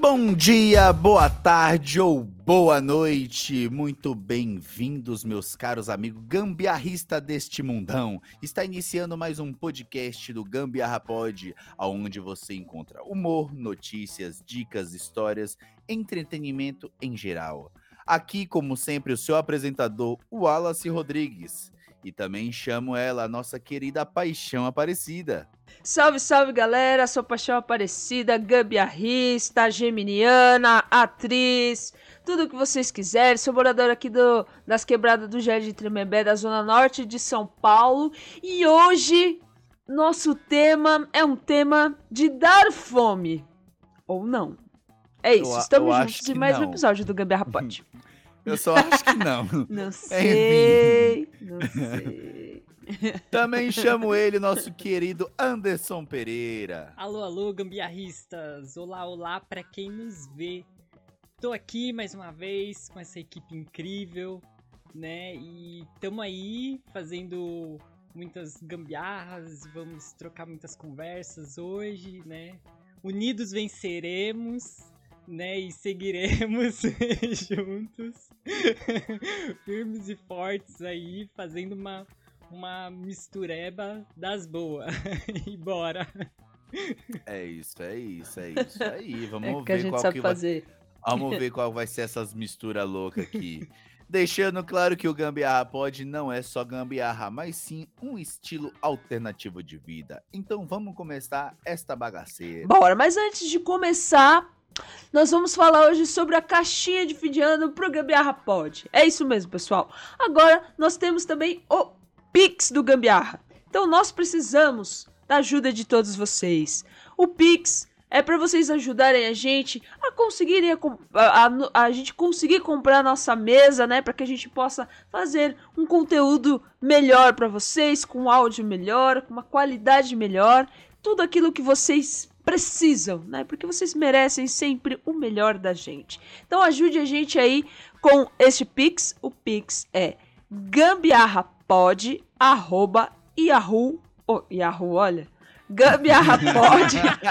Bom dia, boa tarde ou boa noite, muito bem-vindos, meus caros amigos gambiarrista deste mundão. Está iniciando mais um podcast do Gambiarra Pod, onde você encontra humor, notícias, dicas, histórias, entretenimento em geral. Aqui, como sempre, o seu apresentador, Wallace Rodrigues. E também chamo ela, a nossa querida Paixão Aparecida. Salve, salve galera, sou Paixão Aparecida, gambiarrista, geminiana, atriz, tudo o que vocês quiserem. Sou moradora aqui do, das quebradas do Jardim Tremembé, da zona norte de São Paulo. E hoje, nosso tema é um tema de dar fome. Ou não. É isso, Eu estamos eu juntos em mais um não. episódio do Gambiarra Pod. Eu só acho que não. Não sei, não sei. Também chamo ele, nosso querido Anderson Pereira. Alô, alô, gambiarristas! Olá, olá pra quem nos vê. Tô aqui mais uma vez com essa equipe incrível, né? E tamo aí fazendo muitas gambiarras, vamos trocar muitas conversas hoje, né? Unidos venceremos, né? E seguiremos juntos, firmes e fortes aí, fazendo uma, uma mistureba das boas. e bora! É isso, é isso, é isso aí. Vamos É que ver a gente qual sabe que vai, fazer. vamos ver qual vai ser essas misturas loucas aqui. Deixando claro que o Gambiarra Pod não é só gambiarra, mas sim um estilo alternativo de vida. Então vamos começar esta bagaceira. Bora, mas antes de começar, nós vamos falar hoje sobre a caixinha de fim de ano pro Gambiarra Pod. É isso mesmo, pessoal. Agora, nós temos também o Pix do Gambiarra. Então, nós precisamos da ajuda de todos vocês. O Pix é para vocês ajudarem a gente a conseguirem a, a- a- a gente conseguir comprar a nossa mesa, né, para que a gente possa fazer um conteúdo melhor para vocês, com áudio melhor, com uma qualidade melhor, tudo aquilo que vocês precisam, né? Porque vocês merecem sempre o melhor da gente. Então ajude a gente aí com este Pix. O Pix é gambiarrapod, arroba, yahoo, oh, olha, gambiarrapod.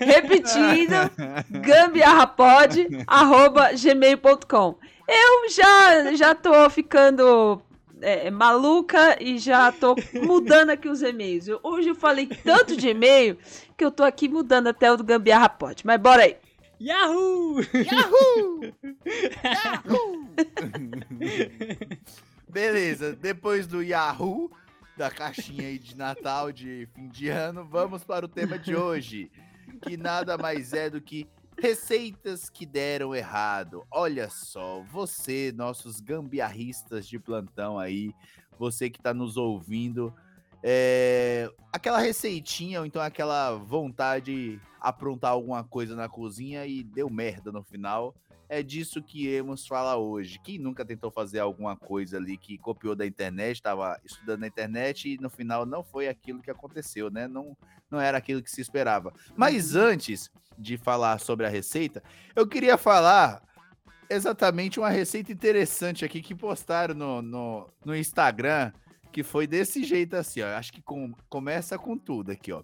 Repetindo, gambiarrapod. Eu já, já tô ficando é, maluca e já tô mudando aqui os e-mails. Eu- hoje eu falei tanto de e-mail que eu tô aqui mudando até o do Gambiarra Pod. Mas bora aí. Yahoo! Beleza, depois do Yahoo, da caixinha aí de Natal, de fim de ano, vamos para o tema de hoje, que nada mais é do que receitas que deram errado. Olha só, você, nossos gambiarristas de plantão aí, você que está nos ouvindo, é, aquela receitinha ou então aquela vontade de aprontar alguma coisa na cozinha e deu merda no final. É disso que iremos falar hoje. Quem nunca tentou fazer alguma coisa ali que copiou da internet, estava estudando na internet e no final não foi aquilo que aconteceu, né? Não, não era aquilo que se esperava. Mas antes de falar sobre a receita, eu queria falar exatamente uma receita interessante aqui que postaram no, no, no Instagram, que foi desse jeito assim, ó. Acho que com- começa com tudo aqui, ó.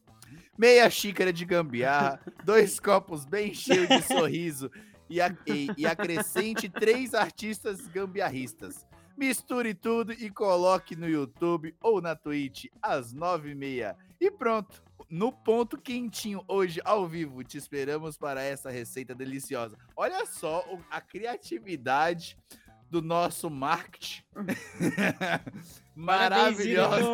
Meia xícara de gambiarra, dois copos bem cheios de sorriso e, a- e- e acrescente três artistas gambiarristas. Misture tudo e coloque no YouTube ou na Twitch às nove e meia. E pronto, no ponto quentinho hoje ao vivo. Te esperamos para essa receita deliciosa. Olha só a criatividade do nosso marketing. Parabéns, Maravilhoso.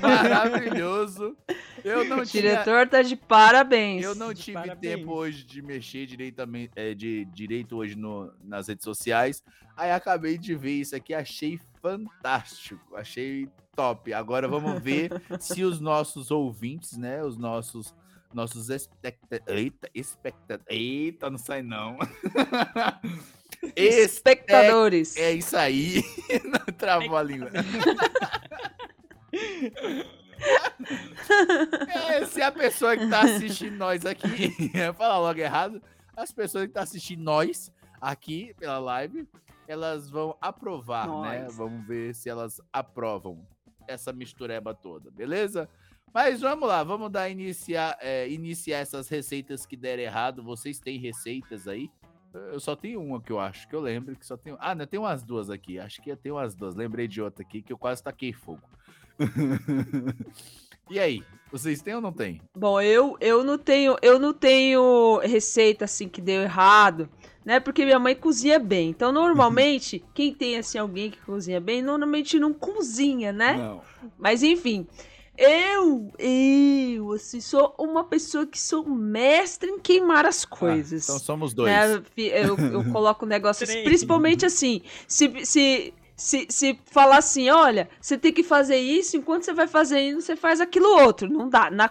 Maravilhoso. Eu não O tinha diretor tá de parabéns. eu não de tive parabéns. tempo hoje de mexer direitamente, é, de direito hoje no- nas redes sociais. Aí acabei de ver isso aqui, achei fantástico, achei top. Agora vamos ver se os nossos ouvintes, né, os nossos nossos espectadores. Eita, espectadores. Eita, não sai não. Espectadores. é isso aí. Não travou a língua. É, se a pessoa que tá assistindo nós aqui, falar logo errado, as pessoas que tá assistindo nós aqui pela live, elas vão aprovar, né? Nós. Vamos ver se elas aprovam essa mistureba toda, beleza? Mas vamos lá, vamos dar iniciar, é, iniciar essas receitas que deram errado. Vocês têm receitas aí? Eu só tenho uma que eu acho, que eu lembro que só tenho. Ah, não, tem umas duas aqui. Acho que tenho umas duas. Lembrei de outra aqui que eu quase taquei fogo. e aí, vocês têm ou não têm? Bom, eu, eu não tenho, eu não tenho receita assim que deu errado, né? Porque minha mãe cozinha bem. Então, normalmente, quem tem assim alguém que cozinha bem, normalmente não cozinha, né? Não. Mas enfim, eu, eu, assim, sou uma pessoa que sou mestre em queimar as coisas. então somos dois. né? Eu, eu coloco o negócio, Três. principalmente assim, se, se, se, se falar assim, olha, você tem que fazer isso, enquanto você vai fazer isso, você faz aquilo outro. Não dá. Na,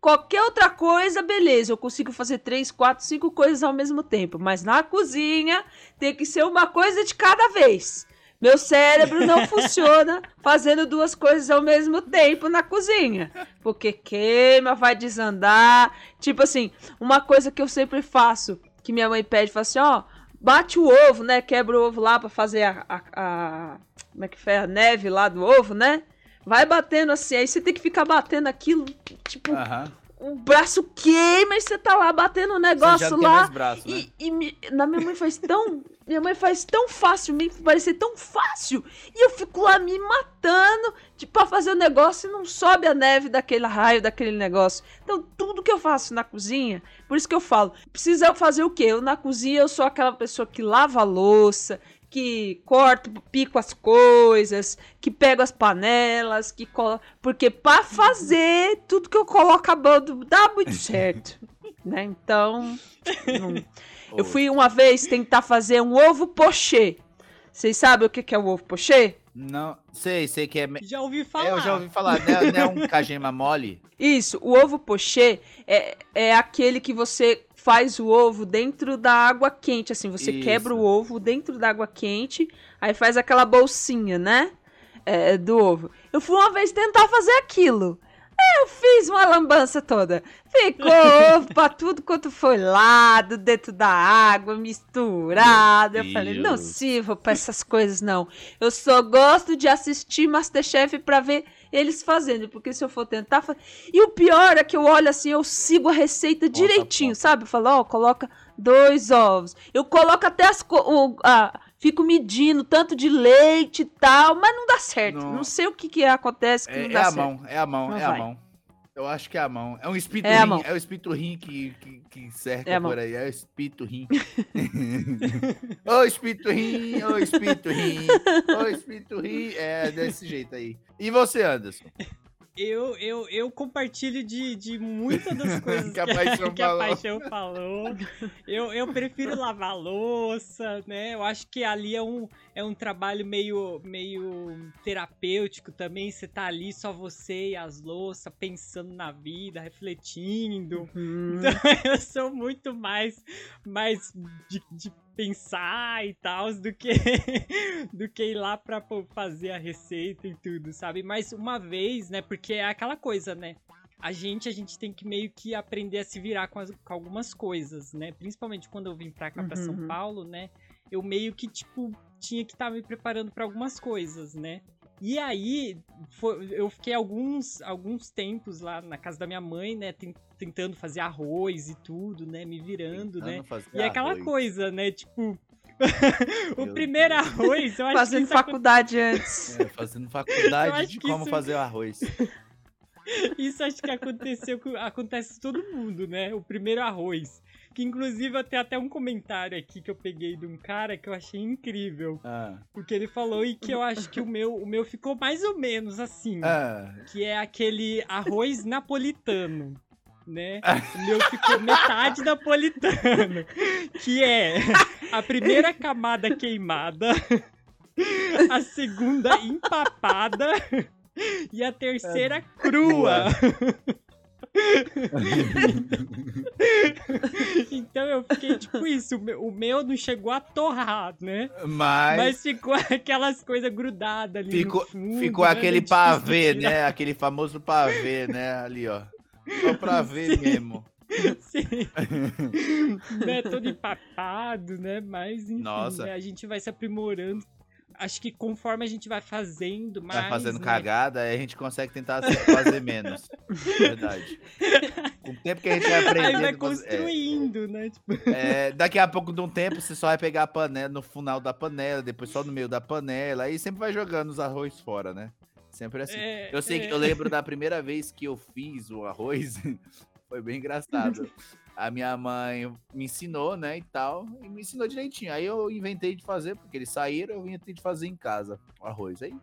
qualquer outra coisa, beleza, eu consigo fazer três, quatro, cinco coisas ao mesmo tempo. Mas na cozinha tem que ser uma coisa de cada vez. Meu cérebro não funciona fazendo duas coisas ao mesmo tempo na cozinha. Porque queima, vai desandar. Tipo assim, uma coisa que eu sempre faço, que minha mãe pede, fala assim, ó, bate o ovo, né? Quebra o ovo lá pra fazer a, a, a- como é que foi? A neve lá do ovo, né? Vai batendo assim, aí você tem que ficar batendo aquilo, tipo, o braço queima e você tá lá batendo o já negócio lá. braço, né? E, e me- na minha mãe faz tão. Minha mãe faz tão fácil, me parecer tão fácil. E eu fico lá me matando de, pra fazer o negócio e não sobe a neve daquele raio, daquele negócio. Então, tudo que eu faço na cozinha, por isso que eu falo, precisa fazer o quê? Eu na cozinha eu sou aquela pessoa que lava a louça, que corto, pico as coisas, que pego as panelas, que colo... porque pra fazer tudo que eu coloco a mão dá muito certo, né? Então, não- eu fui uma vez tentar fazer um ovo pochê. Vocês sabem o que que é o ovo pochê? Não, sei, sei que é. Já ouvi falar. Eu já ouvi falar, né? Não é um cajema mole? Isso, o ovo pochê é, é aquele que você faz o ovo dentro da água quente, assim, você Isso. quebra o ovo dentro da água quente, aí faz aquela bolsinha, né? É, do ovo. Eu fui uma vez tentar fazer aquilo. Eu fiz uma lambança toda. Ficou ovo pra tudo quanto foi lado, dentro da água, misturado. Eu Meu falei, Deus. não sirvo pra essas coisas, não. Eu só gosto de assistir Masterchef pra ver eles fazendo, porque se eu for tentar. fa- E o pior é que eu olho assim, eu sigo a receita a direitinho, sabe? Eu falo, ó, coloca dois ovos. Eu coloco até as. o- a- fico medindo tanto de leite e tal, mas não dá certo. Não. Não, sei o que, que acontece que É, não é dá a certo. mão, é a mão, Não é a vai. mão. Eu acho que é a mão. É um espírito É rim, é o espírito rim que, que, que cerca É por aí. É o espírito rim. ô espírito rim, ô espírito rim, ô espírito rim. É desse jeito aí. E você, Anderson? Eu, eu, eu compartilho de, de muitas das coisas Que a Paixão que a falou. Paixão falou. Eu, eu prefiro lavar louça, né? Eu acho que ali é um, é um trabalho meio, meio terapêutico também. Você tá ali só você e as louças, pensando na vida, refletindo. Hum. Então eu sou muito mais, mais de, de pensar e tal do que do que ir lá pra pô, fazer a receita e tudo, sabe? Mas uma vez, né? Porque é aquela coisa, né? A gente, a gente tem que meio que aprender a se virar com, as- com algumas coisas, né? Principalmente quando eu vim pra cá, pra São Uhum. Paulo, né? Eu meio que, tipo, tinha que estar me preparando pra algumas coisas, né? E aí, foi- eu fiquei alguns, alguns tempos lá na casa da minha mãe, né? ten- Tentando fazer arroz e tudo, né? Me virando, né? Tentando fazer E é aquela arroz. coisa, né? Tipo, o Meu primeiro Deus. arroz, eu acho Fazendo que acon- faculdade antes. É, fazendo faculdade de como isso- fazer o arroz. Isso acho que aconteceu acontece com todo mundo, né? O primeiro arroz. Que inclusive eu tenho até um comentário aqui que eu peguei de um cara que eu achei incrível. Ah, Porque ele falou e que eu acho que o meu, o meu ficou mais ou menos assim. ah, que é aquele arroz napolitano, né? O meu ficou metade napolitano, que é a primeira camada queimada, a segunda empapada e a terceira crua. então eu fiquei tipo isso. O meu, não chegou a torrar, né? Mas, Mas ficou aquelas coisas grudadas ali. ficou, fundo, ficou né? aquele de pavê, né? Aquele famoso pavê, né? Ali, ó. Só pra ver Sim. mesmo. Sim. né, todo empapado, né? Mas enfim, Nossa. né, a gente vai se aprimorando. Acho que conforme a gente vai fazendo mais. Vai fazendo né, cagada, aí a gente consegue tentar fazer menos. Verdade. Com o tempo que a gente vai aprendendo. Aí vai é, construindo, né? Tipo, é, daqui a pouco de um tempo, você só vai pegar a panela no final da panela, depois só no meio da panela, aí sempre vai jogando os arroz fora, né? Sempre assim. é, Eu sei que é. eu lembro da primeira vez que eu fiz o arroz, foi bem engraçado. A minha mãe me ensinou, né, e tal, e me ensinou direitinho. Aí eu inventei de fazer, porque eles saíram, eu inventei de fazer em casa o arroz. Aí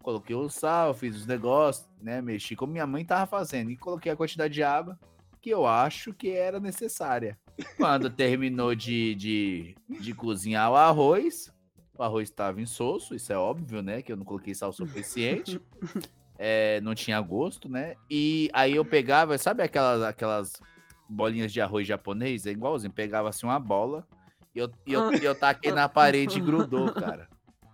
coloquei o sal, fiz os negócios, né, mexi como minha mãe tava fazendo e coloquei a quantidade de água que eu acho que era necessária. Quando terminou de, de, de cozinhar o arroz, o arroz estava insosso, isso é óbvio, né? Que eu não coloquei sal suficiente. É, não tinha gosto, né? E aí eu pegava, sabe aquelas, aquelas bolinhas de arroz japonês? É igualzinho, pegava assim uma bola e eu, e eu, e eu taquei na parede e grudou, cara.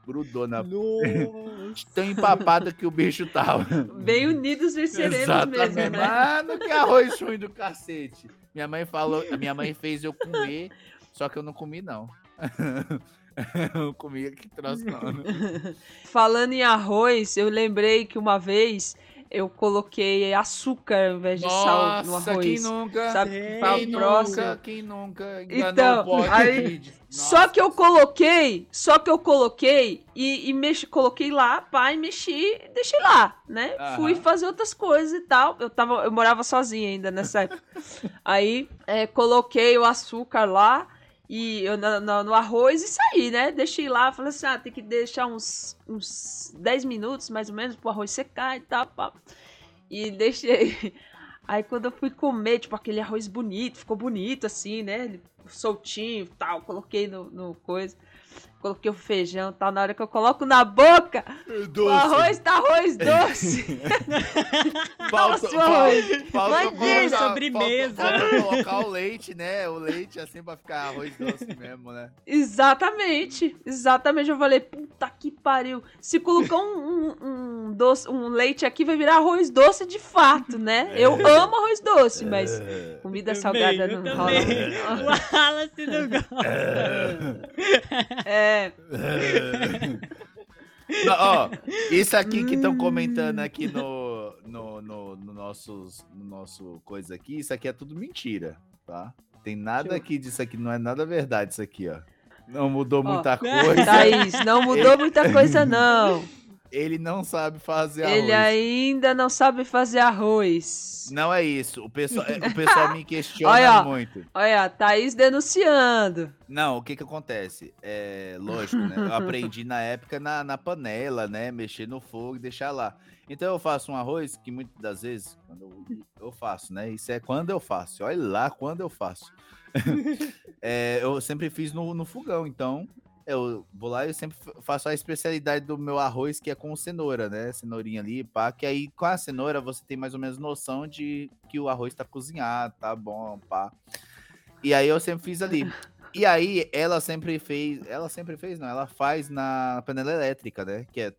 Grudou na. Nossa. Tão empapado que o bicho tava. Bem unidos venceremos mesmo, né? Mano, que arroz ruim do cacete. Minha mãe falou, minha mãe fez eu comer, só que eu não comi, não. eu não comi que troço, não. Falando em arroz, eu lembrei que uma vez eu coloquei açúcar ao invés de sal no Nossa, arroz. quem nunca? Sabe Quem Quem nunca? Quem nunca? Então, aí- Só que eu coloquei, só que eu coloquei e, e mexi, coloquei lá, e mexi e deixei lá, né? Aham. Fui fazer outras coisas e tal. Eu, tava, eu morava sozinha ainda nessa época. Aí é, coloquei o açúcar lá e eu, na- na- no arroz e saí, né? Deixei lá, falei assim: ah, tem que deixar uns, uns 10 minutos mais ou menos pro arroz secar e tal, pá. E deixei. Aí quando eu fui comer, tipo, aquele arroz bonito, ficou bonito assim, né? Soltinho e tal, coloquei no, no coisa. Coloquei o feijão e tal. Na hora que eu coloco na boca, o Doce. arroz tá arroz doce. Falta, Nossa, o arroz. falta, falta Imagina, colocar- sobremesa. Falta, falta colocar o leite, né? O leite assim pra ficar arroz doce mesmo, né? Exatamente, exatamente. Eu falei, puta que pariu. Se colocar um, um, um doce, um leite aqui, vai virar arroz doce de fato, né? Eu amo arroz doce, mas comida Também, salgada não rola. também. não. O Wallace não gosta. É, Não, ó, isso aqui que estão comentando aqui no, no, no, no nossos, no nosso coisa aqui, isso aqui é tudo mentira, tá? Tem nada aqui disso aqui, não é nada verdade isso aqui, ó. Não mudou Ó, muita coisa. Thaís, não mudou muita coisa, não. Ele não sabe fazer Ele arroz. ainda não sabe fazer arroz. Não é isso. O pessoal, o pessoal me questiona Olha, muito. Olha, Thaís denunciando. Não, o que que acontece? É lógico, né? Eu aprendi na época na, na panela, né? Mexer no fogo e deixar lá. Então eu faço um arroz que muitas das vezes quando eu, eu faço, né? Isso é quando eu faço. Olha lá quando eu faço. É, eu sempre fiz no, no fogão, então eu vou lá e sempre fa- faço a especialidade do meu arroz, que é com cenoura, né? Cenourinha ali, pá. Que aí com a cenoura você tem mais ou menos noção de que o arroz tá cozinhado, tá bom, pá. E aí eu sempre fiz ali. E aí ela sempre fez, ela sempre fez, não, ela faz na panela elétrica, né? Que é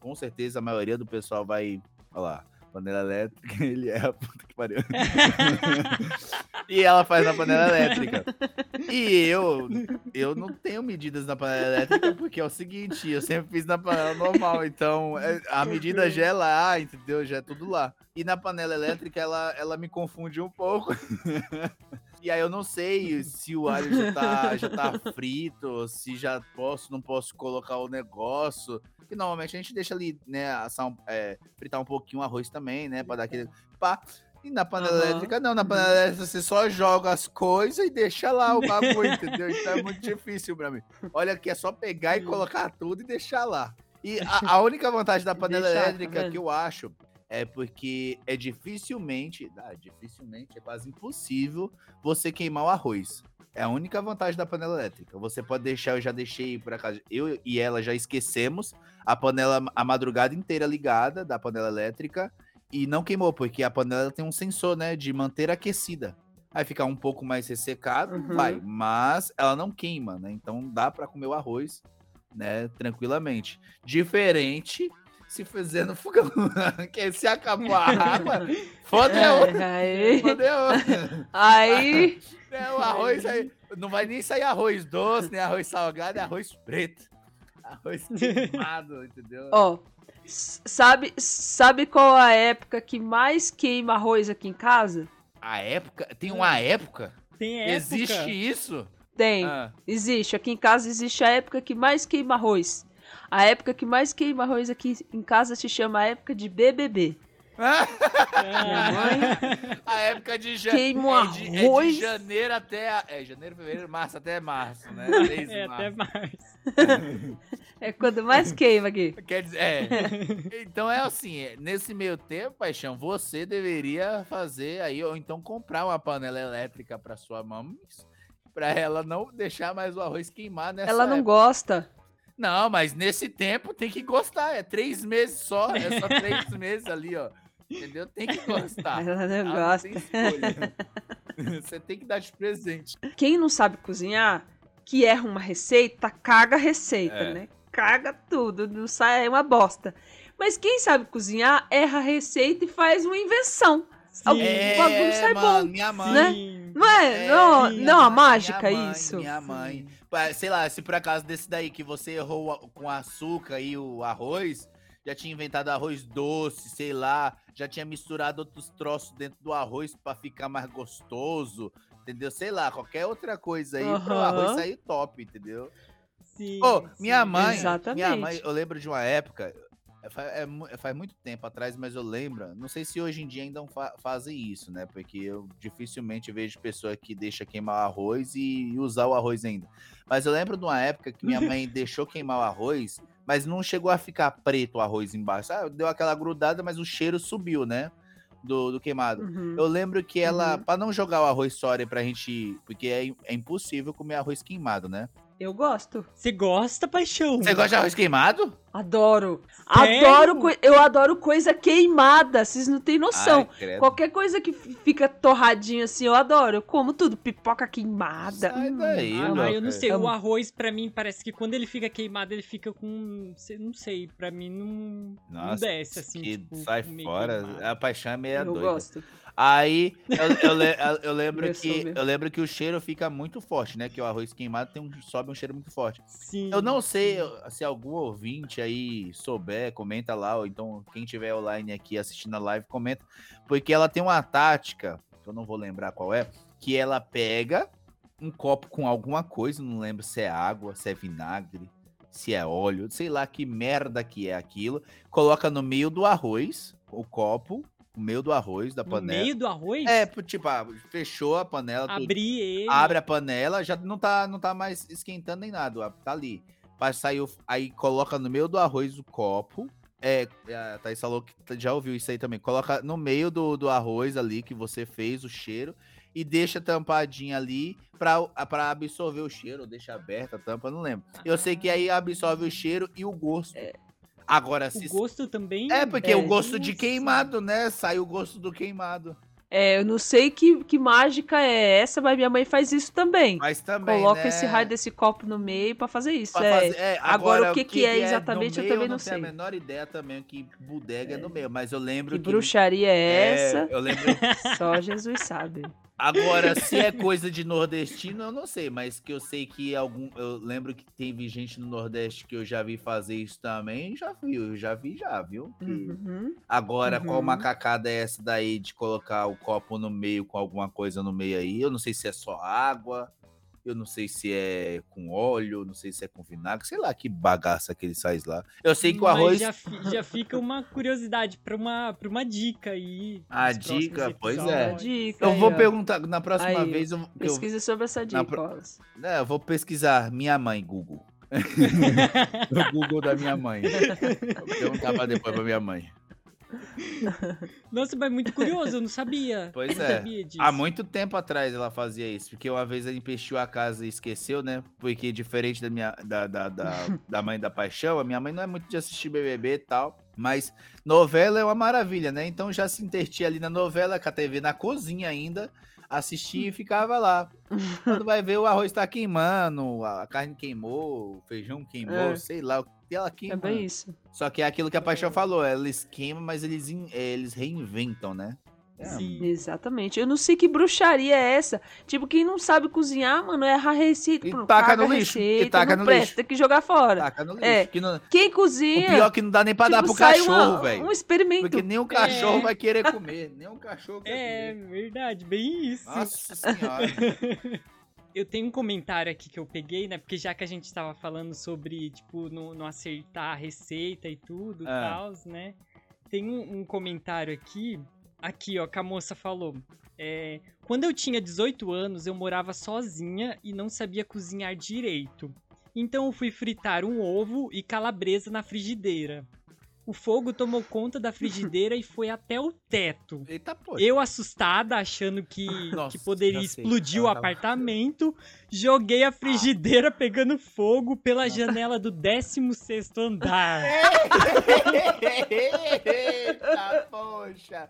com certeza a maioria do pessoal vai, olha lá, panela elétrica, ele é a puta que pariu. e ela faz na panela elétrica. E eu, eu não tenho medidas na panela elétrica porque é o seguinte, eu sempre fiz na panela normal, então é- a medida já é lá, entendeu? Já é tudo lá. E na panela elétrica ela, ela me confunde um pouco. E aí eu não sei se o alho já tá, já tá frito, se já posso, não posso colocar o negócio. Porque normalmente a gente deixa ali, né, assar um- é, fritar um pouquinho o arroz também, né, pra dar aquele pá. E na panela Aham. elétrica, não, na panela elétrica você só joga as coisas e deixa lá o bagulho, entendeu? Então é muito difícil pra mim. Olha que é só pegar e colocar tudo e deixar lá. E a, a única vantagem da panela Deixar, tá elétrica que eu acho é porque é dificilmente, ah, dificilmente, é quase impossível você queimar o arroz. É a única vantagem da panela elétrica. Você pode deixar, eu já deixei por acaso, eu e ela já esquecemos a panela a madrugada inteira ligada da panela elétrica e não queimou, porque a panela tem um sensor, né, de manter aquecida. Aí fica um pouco mais ressecado, Uhum. vai, mas ela não queima, né? Então dá pra comer o arroz, né, tranquilamente. Diferente se fizer no fogão, que se acabou a água, fodeu, É, aí, fodeu. aí, É, o arroz aí, não vai nem sair arroz doce, nem arroz salgado, é arroz preto. Arroz queimado, entendeu? ó, s- sabe, sabe qual a época que mais queima arroz aqui em casa? A época, tem uma época? Tem época. Existe isso? Tem, Ah, existe. Aqui em casa existe a época que mais queima arroz. A época que mais queima arroz aqui em casa se chama a época de BBB. Ah, a época de, ja... Queima é de, é de arroz. janeiro até a... é janeiro, fevereiro, março até março, né? É até março. É quando mais queima aqui. Quer dizer, é. Então é assim, é, nesse meio tempo, paixão, você deveria fazer aí ou então comprar uma panela elétrica para sua mãe, para ela não deixar mais o arroz queimar nessa Ela não época. gosta. Não, mas nesse tempo tem que gostar. É três meses só. É só três meses ali, ó. Entendeu? Tem que gostar. Ela não Ela gosta. tem. Você tem que dar de presente. Quem não sabe cozinhar, que erra uma receita, caga a receita, É. né? Caga tudo, não sai é uma bosta. Mas quem sabe cozinhar, erra a receita e faz uma invenção. Algum Sim. bagulho sai mano, bom, minha mãe. né? Não é? É, não, minha não, a mágica minha mãe, isso. Minha mãe. Sei lá, se por acaso desse daí que você errou com açúcar e o arroz, já tinha inventado arroz doce, sei lá, já tinha misturado outros troços dentro do arroz pra ficar mais gostoso, entendeu? Sei lá, qualquer outra coisa aí pro Aham. arroz sair top, entendeu? Sim, Ô, minha sim. mãe, minha Exatamente. mãe, eu lembro de uma época, é, é faz muito tempo atrás, mas eu lembro, não sei se hoje em dia ainda fa- fazem isso, né? Porque eu dificilmente vejo pessoa que deixa queimar o arroz e usar o arroz ainda. Mas eu lembro de uma época que minha mãe deixou queimar o arroz, mas não chegou a ficar preto o arroz embaixo. Ah, deu aquela grudada, mas o cheiro subiu, né? Do, do queimado. Uhum. Eu lembro que ela, Uhum. pra não jogar o arroz fora pra gente. Porque é, é impossível comer arroz queimado, né? Eu gosto. Você gosta, paixão? Você gosta de arroz queimado? Adoro. Sério? Adoro. Eu adoro coisa queimada. Vocês não têm noção. Ai, credo. Qualquer coisa que fica torradinho assim, eu adoro. Eu como tudo. Pipoca queimada. Sai hum, daí, amo. Ah, eu não sei, o arroz pra mim parece que quando ele fica queimado, ele fica com. Não sei, pra mim não, não Nossa, desce assim. que tipo, sai fora. queimado. A paixão é meia Eu doida. gosto. Aí eu, eu eu lembro Eu que eu lembro que o cheiro fica muito forte, né? Que o arroz queimado tem um, sobe um cheiro muito forte. Sim. Eu não sei se algum ouvinte aí souber, comenta lá, ou então quem tiver online aqui assistindo a live, comenta. Porque ela tem uma tática, que eu não vou lembrar qual é, que ela pega um copo com alguma coisa, não lembro se é água, se é vinagre, se é óleo, sei lá que merda que é aquilo, coloca no meio do arroz, o copo, no meio do arroz, da No panela. meio do arroz? É, tipo, ah, fechou a panela, tudo Abrir ele. abre a panela, já não tá, não tá mais esquentando nem nada, tá ali. O- aí coloca no meio do arroz o copo. É, a Thaís falou que já ouviu isso aí também. Coloca no meio do, do arroz ali que você fez o cheiro e deixa tampadinha ali pra, pra absorver o cheiro, ou deixa aberta a tampa, não lembro. Eu sei que aí absorve o cheiro e o gosto. Agora, O se. gosto também. É, porque É. o gosto de queimado, né? Sai o gosto do queimado. É, eu não sei que, que mágica é essa, mas minha mãe faz isso também. Mas também. Coloca né? esse raio desse copo no meio pra fazer isso. Pra é. fazer- é, Agora, o que que é no exatamente, eu meio, também não não tenho sei. a menor ideia também que bodega é no meio, mas eu lembro Que que. bruxaria é é, essa? eu lembro. Só Jesus sabe. Agora, se é coisa de nordestino, eu não sei, mas que eu sei que algum. Eu lembro que teve gente no Nordeste que eu já vi fazer isso também, já vi, eu já vi, já, viu? Uhum. Agora, qual Uhum. macacada é essa daí de colocar o copo no meio com alguma coisa no meio aí? Eu não sei se é só água, eu não sei se é com óleo, não sei se é com vinagre, sei lá que bagaça que ele faz lá. Eu sei que o arroz. Já, fi- já fica uma curiosidade pra uma, pra uma dica aí. A próximos dica, pois é. dica Eu aí, vou ó. perguntar, na próxima Aí, vez eu, que eu, Pesquisa sobre essa dica, pro- é, eu vou pesquisar minha mãe, Google. o Google da minha mãe. Vou perguntar pra depois pra minha mãe. Nossa, mas muito curioso, eu não sabia. Pois não é. sabia. Há muito tempo atrás ela fazia isso, porque uma vez ela empestiu a casa e esqueceu, né? Porque diferente da minha da, da, da, da mãe da paixão, a minha mãe não é muito de assistir BBB e tal. Mas novela é uma maravilha, né? Então já se intertia ali na novela, com a TV na cozinha ainda, assistia e ficava lá. Quando vai ver, o arroz tá queimando, a carne queimou, o feijão queimou, É. sei lá, o que ela É queima. bem isso. Só que é aquilo que a Paixão falou, eles queimam, mas eles, eh, eles reinventam, né? É, Sim. Exatamente. Eu não sei que bruxaria é essa. Tipo, quem não sabe cozinhar, mano, erra a receita. E pronto, taca no lixo, e receita, taca não no presta, lixo. Tem que jogar fora. Taca no lixo. É. que não- Quem O cozinha. pior é que não dá nem pra dar tipo, pro sai cachorro, velho. Um experimento. Porque nem o cachorro É. vai querer comer. Nem o cachorro quer É, comer. verdade, bem isso. Nossa senhora. Eu tenho um comentário aqui que eu peguei, né? Porque já que a gente tava falando sobre, tipo, não, não acertar a receita e tudo e Ah. tal, né? Tem um, um comentário aqui, aqui, ó, que a moça falou. É, quando eu tinha 18 anos, eu morava sozinha e não sabia cozinhar direito. Então eu fui fritar um ovo e calabresa na frigideira. O fogo tomou conta da frigideira e foi até o teto. Eita, pô. Eu assustada, achando que, Nossa, que poderia explodir o apartamento, joguei a frigideira pegando fogo pela janela do 16º andar. Eita, poxa.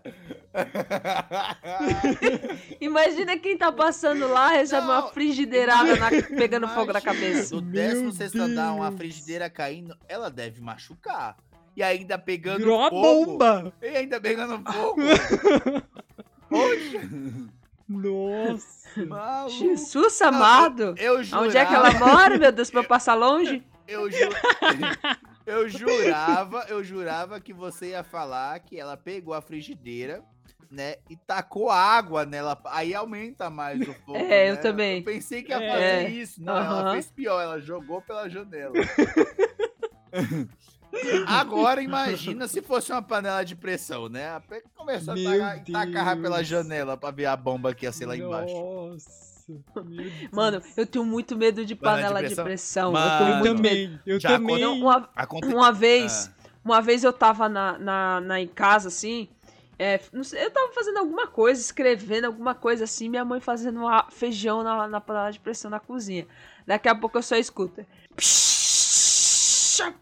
Imagina quem tá passando lá, recebe Não, uma frigideirada na- pegando fogo na Imagina, cabeça. Do Meu 16 andar, uma frigideira caindo, ela deve machucar. E ainda pegando Virou uma fogo. bomba! E ainda pegando fogo. Poxa. Nossa! Maluco. Jesus amado. Eu jurava, Onde é que ela mora, meu Deus, pra eu passar longe? Eu, ju... eu jurava, eu jurava que você ia falar que ela pegou a frigideira, né, e tacou água nela, aí aumenta mais o fogo. É, eu né? também. Eu pensei que ia É. fazer isso. Não, ela Aham. fez pior, ela jogou pela janela. Agora imagina se fosse uma panela de pressão, né? Começou a Meu tacar, tacar pela janela pra ver a bomba que ia ser lá embaixo. Nossa! Mano, eu tenho muito medo de Panela de panela de pressão? pressão. Eu tenho Mano, muito medo. também, eu Já também. Não, uma, Aconte... uma vez, Ah. uma vez eu tava na, na, na- em casa, assim, é, não sei, eu tava fazendo alguma coisa, escrevendo alguma coisa assim, minha mãe fazendo uma- feijão na, na panela de pressão na cozinha. Daqui a pouco eu só escuto. Psh,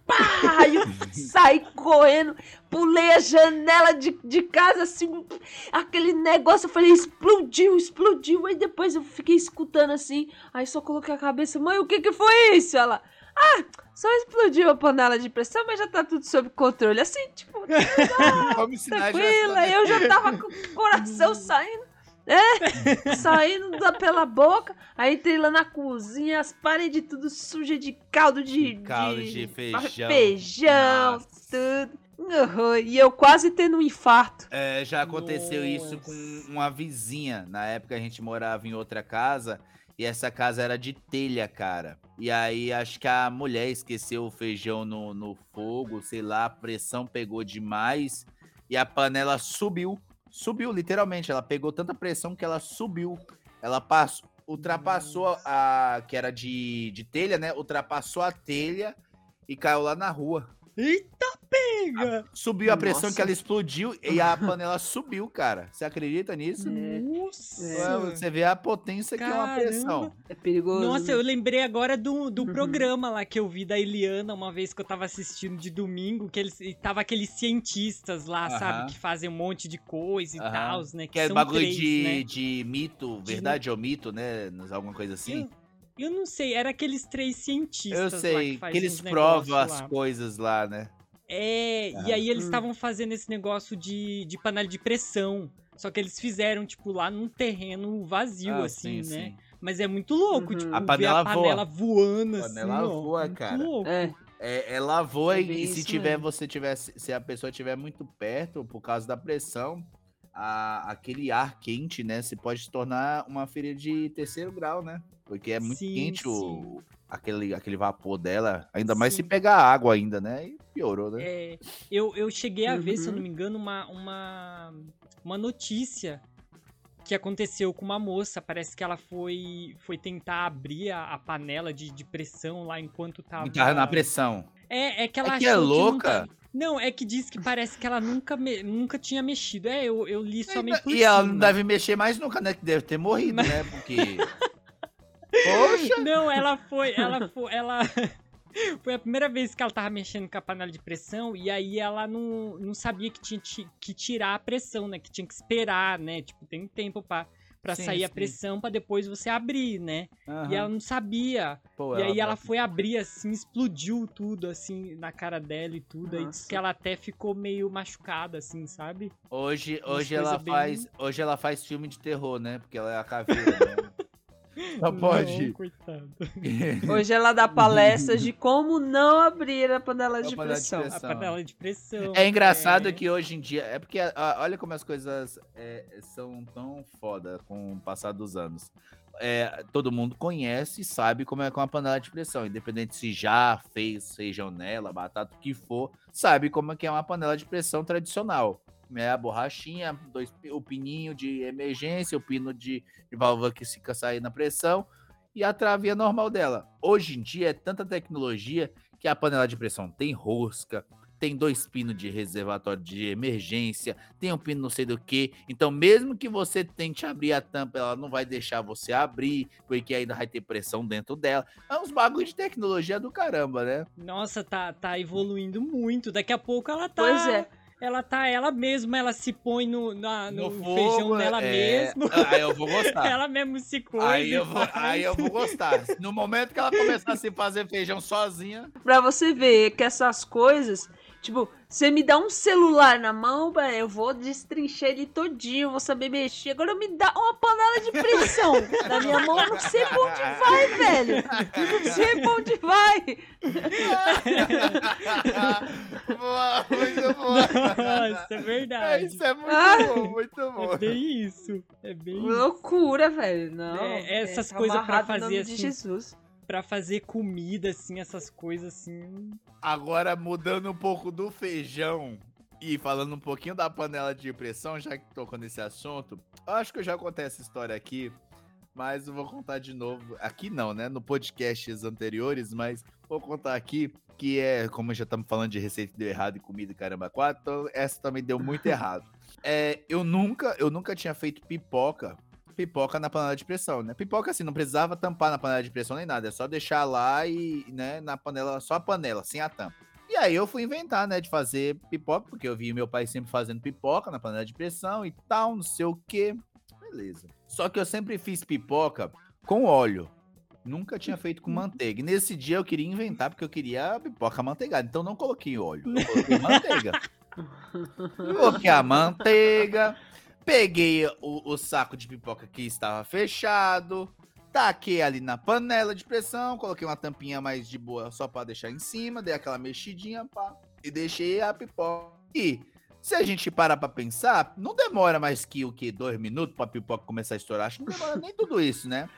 pá! Aí eu saí correndo, pulei a janela de, de casa, assim, aquele negócio, eu falei, explodiu, explodiu. Aí depois eu fiquei escutando assim, aí só coloquei a cabeça, mãe, o que que foi isso? Ela, ah, só explodiu a panela de pressão, mas já tá tudo sob controle. Assim, tipo, nada tranquila. Eu já tava com o coração saindo, é, saindo da, pela boca. Aí entrei lá na cozinha, as paredes tudo sujas de caldo de, Caldo de feijão. feijão, Nossa. tudo. Uhum, E eu quase tendo um infarto. É, já aconteceu isso com Nossa. uma vizinha. Na época a gente morava em outra casa e essa casa era de telha, cara. E aí acho que a mulher esqueceu o feijão no, no fogo, sei lá, a pressão pegou demais e a panela subiu. Subiu, literalmente. Ela pegou tanta pressão que ela subiu. Ela passou, ultrapassou a. que era de, de telha, né? Ultrapassou a telha e caiu lá na rua. Eita pega! Subiu a pressão Nossa. que ela explodiu e a panela subiu, cara. Você acredita nisso? É. Nossa! Ué, Você vê a potência que é uma pressão. É perigoso. Nossa, eu lembrei agora do, do Uhum. programa lá que eu vi da Eliana uma vez que eu tava assistindo de domingo, que eles e tava aqueles cientistas lá, Aham. sabe, que fazem um monte de coisa e Aham. tal, né? Que, Que é são bagulho três, de, né? de mito, verdade ou mito, né? Alguma coisa assim. Eu não sei, era aqueles três cientistas Eu lá sei, que, faz que eles provam as lá. coisas lá, né? É, e Aham. aí eles Hum. estavam fazendo esse negócio de, de panela de pressão. Só que eles fizeram, tipo, lá num terreno vazio, Ah, assim, sim, né? sim. Mas é muito louco, Uhum. tipo, A ver panela a panela voando, A assim, panela ó. voa, Muito cara. louco. É. É, ela voa É e, bem e se tiver, mesmo. você tiver, se a pessoa estiver muito perto, por causa da pressão, a- aquele ar quente, né? Se pode se tornar uma ferida de terceiro grau, né? Porque é muito Sim, quente o, sim. aquele, aquele vapor dela. Ainda mais se pegar água ainda, né? E piorou, né? É, eu, eu cheguei a ver, se eu Uhum. não me engano, uma, uma, uma notícia que aconteceu com uma moça. Parece que ela foi, foi tentar abrir a, a panela de, de pressão lá enquanto tava. Tava na pressão. É, é que ela É que é não louca. tá- Não, é que diz que parece que ela nunca, me- nunca tinha mexido. É, eu, eu li somente por E ela não cima. deve mexer mais nunca, né? Que deve ter morrido, né? Porque. Poxa! Não, ela foi, ela foi, ela, Foi a primeira vez que ela tava mexendo com a panela de pressão e aí ela não, não sabia que tinha ti- que tirar a pressão, né? Que tinha que esperar, né? Tipo, tem um tempo Sim, sair a pressão pra depois você abrir, né? E ela não sabia. Pô, e aí ela foi abrir assim, explodiu tudo assim na cara dela e tudo. Aí disse Nossa. que ela até ficou meio machucada, assim, sabe? Hoje, hoje ela bem- faz, hoje ela faz filme de terror, né? Porque ela é a caveira. né? Só pode. Não, coitado. Hoje ela dá palestras de como não abrir a panela de A panela de pressão. pressão. A panela de pressão. É engraçado é. que hoje em dia. É porque ah, olha como as coisas é, são tão foda com o passar dos anos. É, todo mundo conhece e sabe como é com a panela de pressão. Independente se já fez feijão nela, batata, o que for, sabe como é que é uma panela de pressão tradicional. É a borrachinha, dois, o pininho de emergência, o pino de, de válvula que fica saindo na pressão e a travinha normal dela. Hoje em dia é tanta tecnologia que a panela de pressão tem rosca, tem dois pinos de reservatório de emergência, tem um pino não sei do que. Então, mesmo que você tente abrir a tampa, ela não vai deixar você abrir, porque ainda vai ter pressão dentro dela. É uns bagulho de tecnologia do caramba, né? Nossa, tá, tá evoluindo muito. Daqui a pouco ela tá. Pois é. Ela tá ela mesma, ela se põe no, na- no, No feijão fogo, dela é, mesmo. Aí eu vou gostar. ela mesmo se coisa. Aí eu, vou, aí eu vou gostar. No momento que ela começar a se fazer feijão sozinha, Pra você ver que essas coisas, tipo, você me dá um celular na mão, eu vou destrinchar ele todinho, vou saber mexer. Agora me dá uma panela de pressão na minha mão, eu não sei pra onde vai, velho. Eu não sei pra onde vai. boa, muito boa. Nossa, é É, verdade. isso é muito Ah. bom, muito bom. É bem isso. É bem isso. Loucura, velho. Não. É, essas tá coisas pra fazer nome de assim. Jesus. Pra fazer comida, assim, essas coisas assim. Agora, mudando um pouco do feijão e falando um pouquinho da panela de pressão, já que tocou nesse assunto, eu acho que eu já contei essa história aqui, mas eu vou contar de novo. Aqui não, né? No podcasts anteriores, mas vou contar aqui, que é, como já estamos falando de receita deu errado e comida e caramba quatro, então essa também deu muito errado. É, eu nunca, eu nunca tinha feito pipoca pipoca na panela de pressão, né? Pipoca assim, não precisava tampar na panela de pressão nem nada, é só deixar lá e, né, na panela, só a panela, sem a tampa. E aí eu fui inventar, né, de fazer pipoca, porque eu vi meu pai sempre fazendo pipoca na panela de pressão e tal, não sei o quê. Beleza. Só que eu sempre fiz pipoca com óleo. Nunca tinha feito com manteiga. E nesse dia eu queria inventar, porque eu queria a pipoca manteigada. Então não coloquei óleo, eu coloquei manteiga. Coloquei a manteiga, peguei o, o saco de pipoca que estava fechado, taquei ali na panela de pressão, coloquei uma tampinha mais de boa só para deixar em cima, dei aquela mexidinha, pá, e deixei a pipoca. E se a gente parar pra pensar, não demora mais que o que dois minutos pra pipoca começar a estourar. Acho que não demora nem tudo isso, né?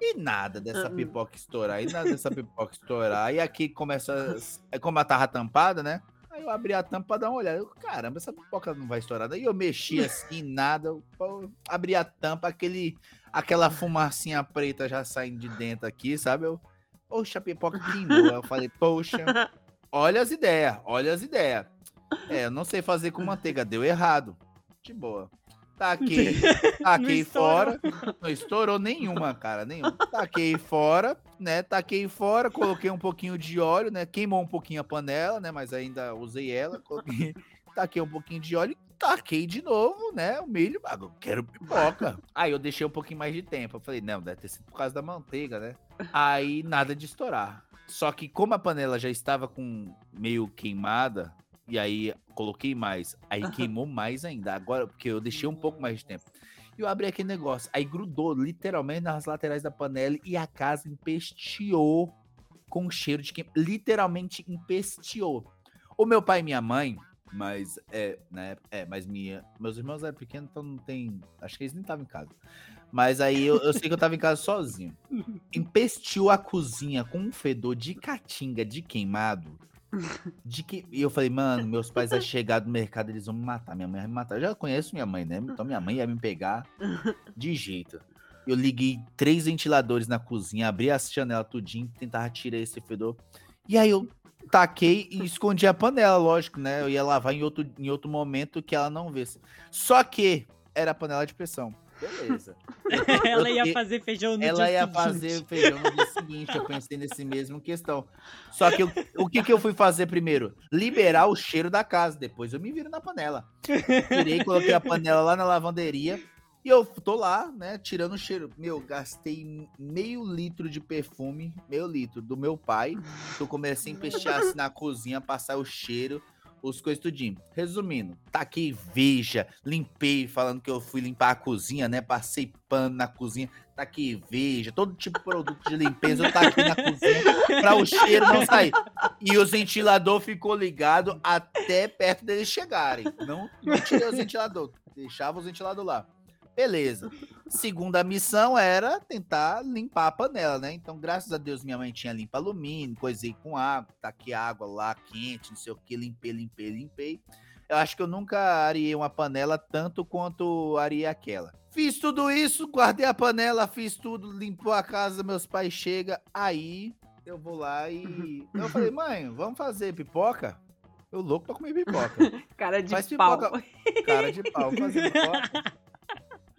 E nada dessa pipoca estourar, e nada dessa pipoca estourar. E aqui começa. É como a tava tampada, né? Aí eu abri a tampa pra dar uma olhada. Eu, Caramba, essa pipoca não vai estourar. Daí eu mexi assim, nada. Eu, pô, abri a tampa, aquele, aquela fumacinha preta já saindo de dentro aqui, sabe? Eu, poxa, a pipoca queimou. Eu falei, poxa, olha as ideias, olha as ideias. É, eu não sei fazer com manteiga, deu errado. De boa. Taquei, taquei estourou. fora. Não estourou nenhuma, cara, nenhuma. Taquei fora, né? Taquei fora, coloquei um pouquinho de óleo, né? Queimou um pouquinho a panela, né? Mas ainda usei ela. Coloquei, taquei um pouquinho de óleo e taquei de novo, né? O milho. Ah, eu quero pipoca. Aí eu deixei um pouquinho mais de tempo. Eu falei, não, deve ter sido por causa da manteiga, né? Aí nada de estourar. Só que como a panela já estava com meio queimada, e aí coloquei mais, aí queimou mais ainda. Agora, porque eu deixei um pouco mais de tempo. E eu abri aquele negócio, aí grudou literalmente nas laterais da panela e a casa empesteou com cheiro de queimado. Literalmente empesteou. O meu pai e minha mãe, mas é, né, é, mas minha, meus irmãos eram pequenos, então não tem, acho que eles nem estavam em casa. Mas aí eu, eu sei que eu tava em casa sozinho. Empesteou a cozinha com um fedor de caatinga, de queimado. De que... E eu falei, mano, meus pais vão chegar do mercado, eles vão me matar. Minha mãe vai me matar. Eu já conheço minha mãe, né? Então minha mãe ia me pegar de jeito. Eu liguei três ventiladores na cozinha, abri as janelas tudinho, tentava tirar esse fedor. E aí eu taquei e escondi a panela, lógico, né? Eu ia lavar em outro, em outro momento que ela não visse. Só que era panela de pressão. Beleza. Ela ia fazer feijão no Ela dia ia seguinte. fazer feijão no dia seguinte. Eu pensei nesse mesmo questão. Só que eu- o que, que eu fui fazer primeiro? Liberar o cheiro da casa. Depois eu me viro na panela. Tirei, coloquei a panela lá na lavanderia. E eu tô lá, né, tirando o cheiro. Meu, gastei meio litro de perfume, meio litro, do meu pai. Que eu comecei a empestear assim na cozinha, passar o cheiro, os coisas tudinho. Resumindo, taquei veja, limpei, falando que eu fui limpar a cozinha, né? Passei pano na cozinha, taquei veja, todo tipo de produto de limpeza eu taquei na cozinha pra o cheiro não sair. E o ventilador ficou ligado até perto deles chegarem. Não, não tirei os ventilador, deixava os ventilador lá. Beleza. Segunda missão era tentar limpar a panela, né? Então, graças a Deus, minha mãe tinha limpa alumínio, coisei com água, taquei água lá quente, não sei o que, limpei, limpei, limpei. Eu acho que eu nunca areei uma panela tanto quanto areei aquela. Fiz tudo isso, guardei a panela, fiz tudo, limpou a casa, meus pais chegam, aí eu vou lá e. Eu falei, mãe, vamos fazer pipoca? Eu louco pra comer pipoca. Cara de Faz pau. pipoca. Cara de pau, fazer pipoca.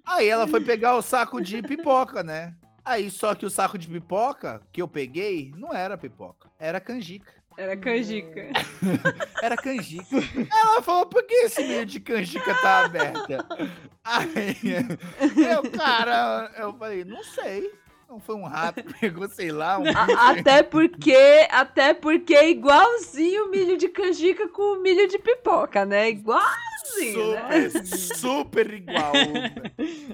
Aí ela foi pegar o saco de pipoca, né? Aí só que o saco de pipoca que eu peguei não era pipoca, era canjica. Era canjica. Era canjica. Ela falou, por que esse meio de canjica tá aberta? Aí eu, cara, eu falei, não sei. Não foi um rato que pegou, sei lá, um até porque, até porque é igualzinho o milho de canjica com o milho de pipoca, né? Igualzinho, né? super, super igual.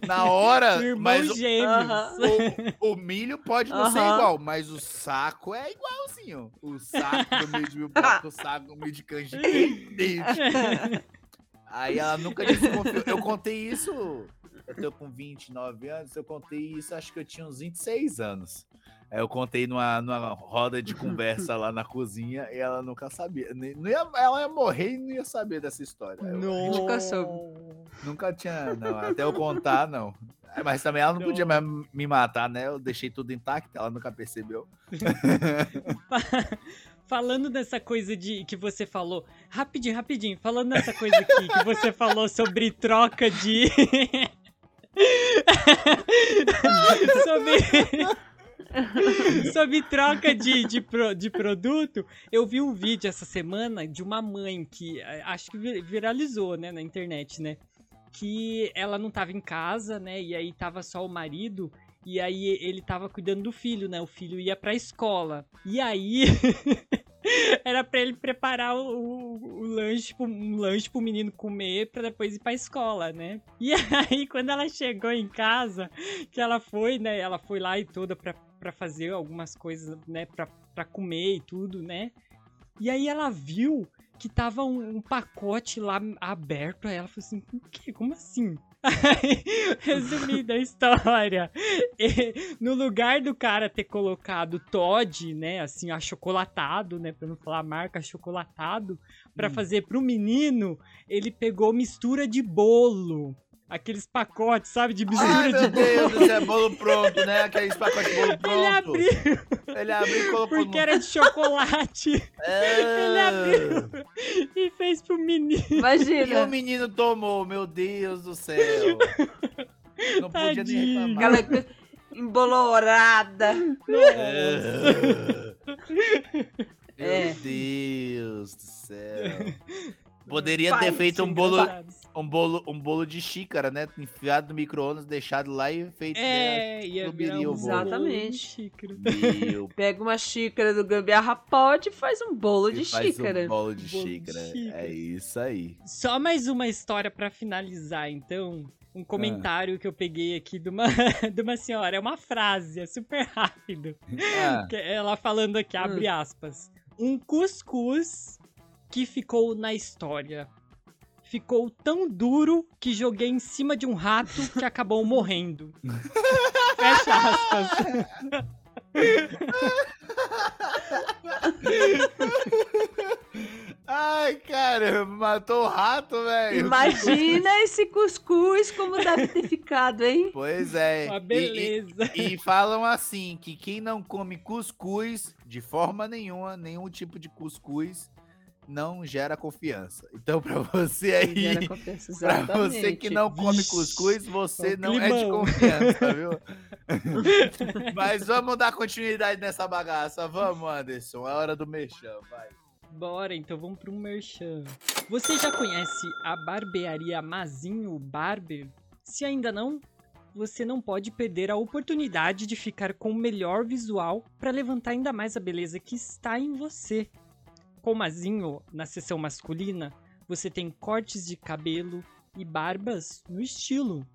Na hora, mas o, o, o milho pode não ser Aham. igual, mas o saco é igualzinho. O saco do milho de pipoca, o saco do milho de canjica é idêntico. Aí ela nunca desconfiou. Eu contei isso, eu tô com 29 anos, eu contei isso, acho que eu tinha uns 26 anos. Aí eu contei numa, numa roda de conversa lá na cozinha e ela nunca sabia. Nem- Não ia, ela ia morrer e não ia saber dessa história. Eu Nunca soube. nunca tinha, não. Até eu contar, não. Mas também ela não podia mais me matar, né? Eu deixei tudo intacto, ela nunca percebeu. Falando dessa coisa de que você falou, rapidinho, rapidinho, falando dessa coisa aqui que você falou sobre troca de sobre sobre troca de, de, pro- de produto, eu vi um vídeo essa semana de uma mãe que eh, acho que vi- viralizou, né, na internet, né? Que ela não tava em casa, né? E aí tava só o marido e aí ele tava cuidando do filho, né? O filho ia pra escola. E aí era pra ele preparar o, o- o lanche, pro- um lanche pro menino comer pra depois ir pra escola, né? E aí quando ela chegou em casa, que ela foi, né? Ela foi lá e toda pra, pra fazer algumas coisas, né? Pra, pra comer e tudo, né? E aí ela viu que tava um, um pacote lá aberto. Aí ela falou assim: o quê? Como assim? Aí, Resumida a história. E, no lugar do cara ter colocado Todd, né? Assim, achocolatado, né? Pra não falar a marca, achocolatado. Pra Hum. fazer pro menino, ele pegou mistura de bolo. Aqueles pacotes, sabe? De mistura Ai, de meu bolo. Deus céu, bolo pronto, né? Aqueles pacotes de bolo Ele pronto. abriu Ele abriu e colocou porque no... era de chocolate ele abriu. e fez pro menino. E o Imagina. menino tomou, meu Deus do céu. Não podia nem Tadinho. reclamar. Aquela embolorada. Meu É. Deus do céu. Poderia ter Pai, feito um bolo. Um bolo, um bolo de xícara, né? Enfiado no micro-ondas, deixado lá e feito. né? É, ia subiria virar um o bolo. Exatamente. de xícara. Meu Pega uma xícara do gambiarra pote e faz um bolo de faz xícara. Um bolo de Bolo de xícara. xícara. É isso aí. Só mais uma história pra finalizar, então. Um comentário que eu peguei aqui de uma, de uma senhora. É uma frase, é super rápido. Ah, Que é Ela falando aqui, abre aspas. Um cuscuz que ficou na história. Ficou tão duro que joguei em cima de um rato que acabou morrendo. Fecha aspas. Ai, caramba, matou o rato, velho. Imagina esse cuscuz como deve ter ficado, hein? Pois é. Uma E- beleza. E, e falam assim, que quem não come cuscuz, de forma nenhuma, nenhum tipo de cuscuz, não gera confiança. Então, pra você aí, Gera confiança, pra exatamente. você que não come Vixe, cuscuz, você o não é de climão. confiança, viu? Mas vamos dar continuidade nessa bagaça. Vamos, Anderson. É hora do mexão, vai. Bora, então vamos para um merchan. Você já conhece a barbearia Mazinho Barber? Se ainda não, você não pode perder a oportunidade de ficar com o melhor visual para levantar ainda mais a beleza que está em você. Com Mazinho, na seção masculina, você tem cortes de cabelo e barbas no estilo.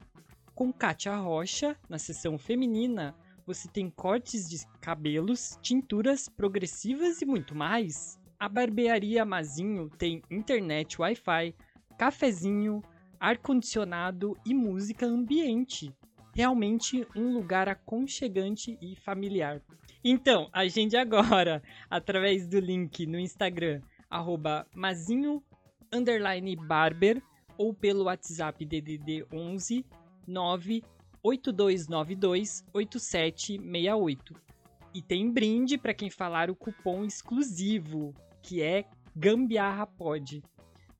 Com Kátia Rocha, na seção feminina, você tem cortes de cabelos, tinturas progressivas e muito mais. A barbearia Mazinho tem internet Wi-Fi, cafezinho, ar-condicionado e música ambiente. Realmente um lugar aconchegante e familiar. Então, agende agora através do link no Instagram arroba mazinho barber ou pelo WhatsApp DDD 11 98292 8768. E tem brinde para quem falar o cupom exclusivo, que é Gambiarra Pod.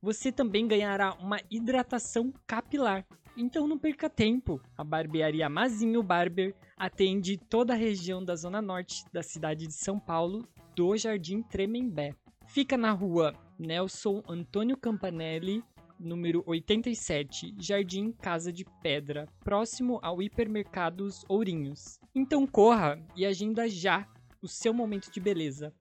Você também ganhará uma hidratação capilar. Então não perca tempo. A barbearia Mazinho Barber atende toda a região da zona norte da cidade de São Paulo, do Jardim Tremembé. Fica na rua Nelson Antônio Campanelli, número 87, Jardim Casa de Pedra, próximo ao Hipermercados Ourinhos. Então corra e agenda já o seu momento de beleza.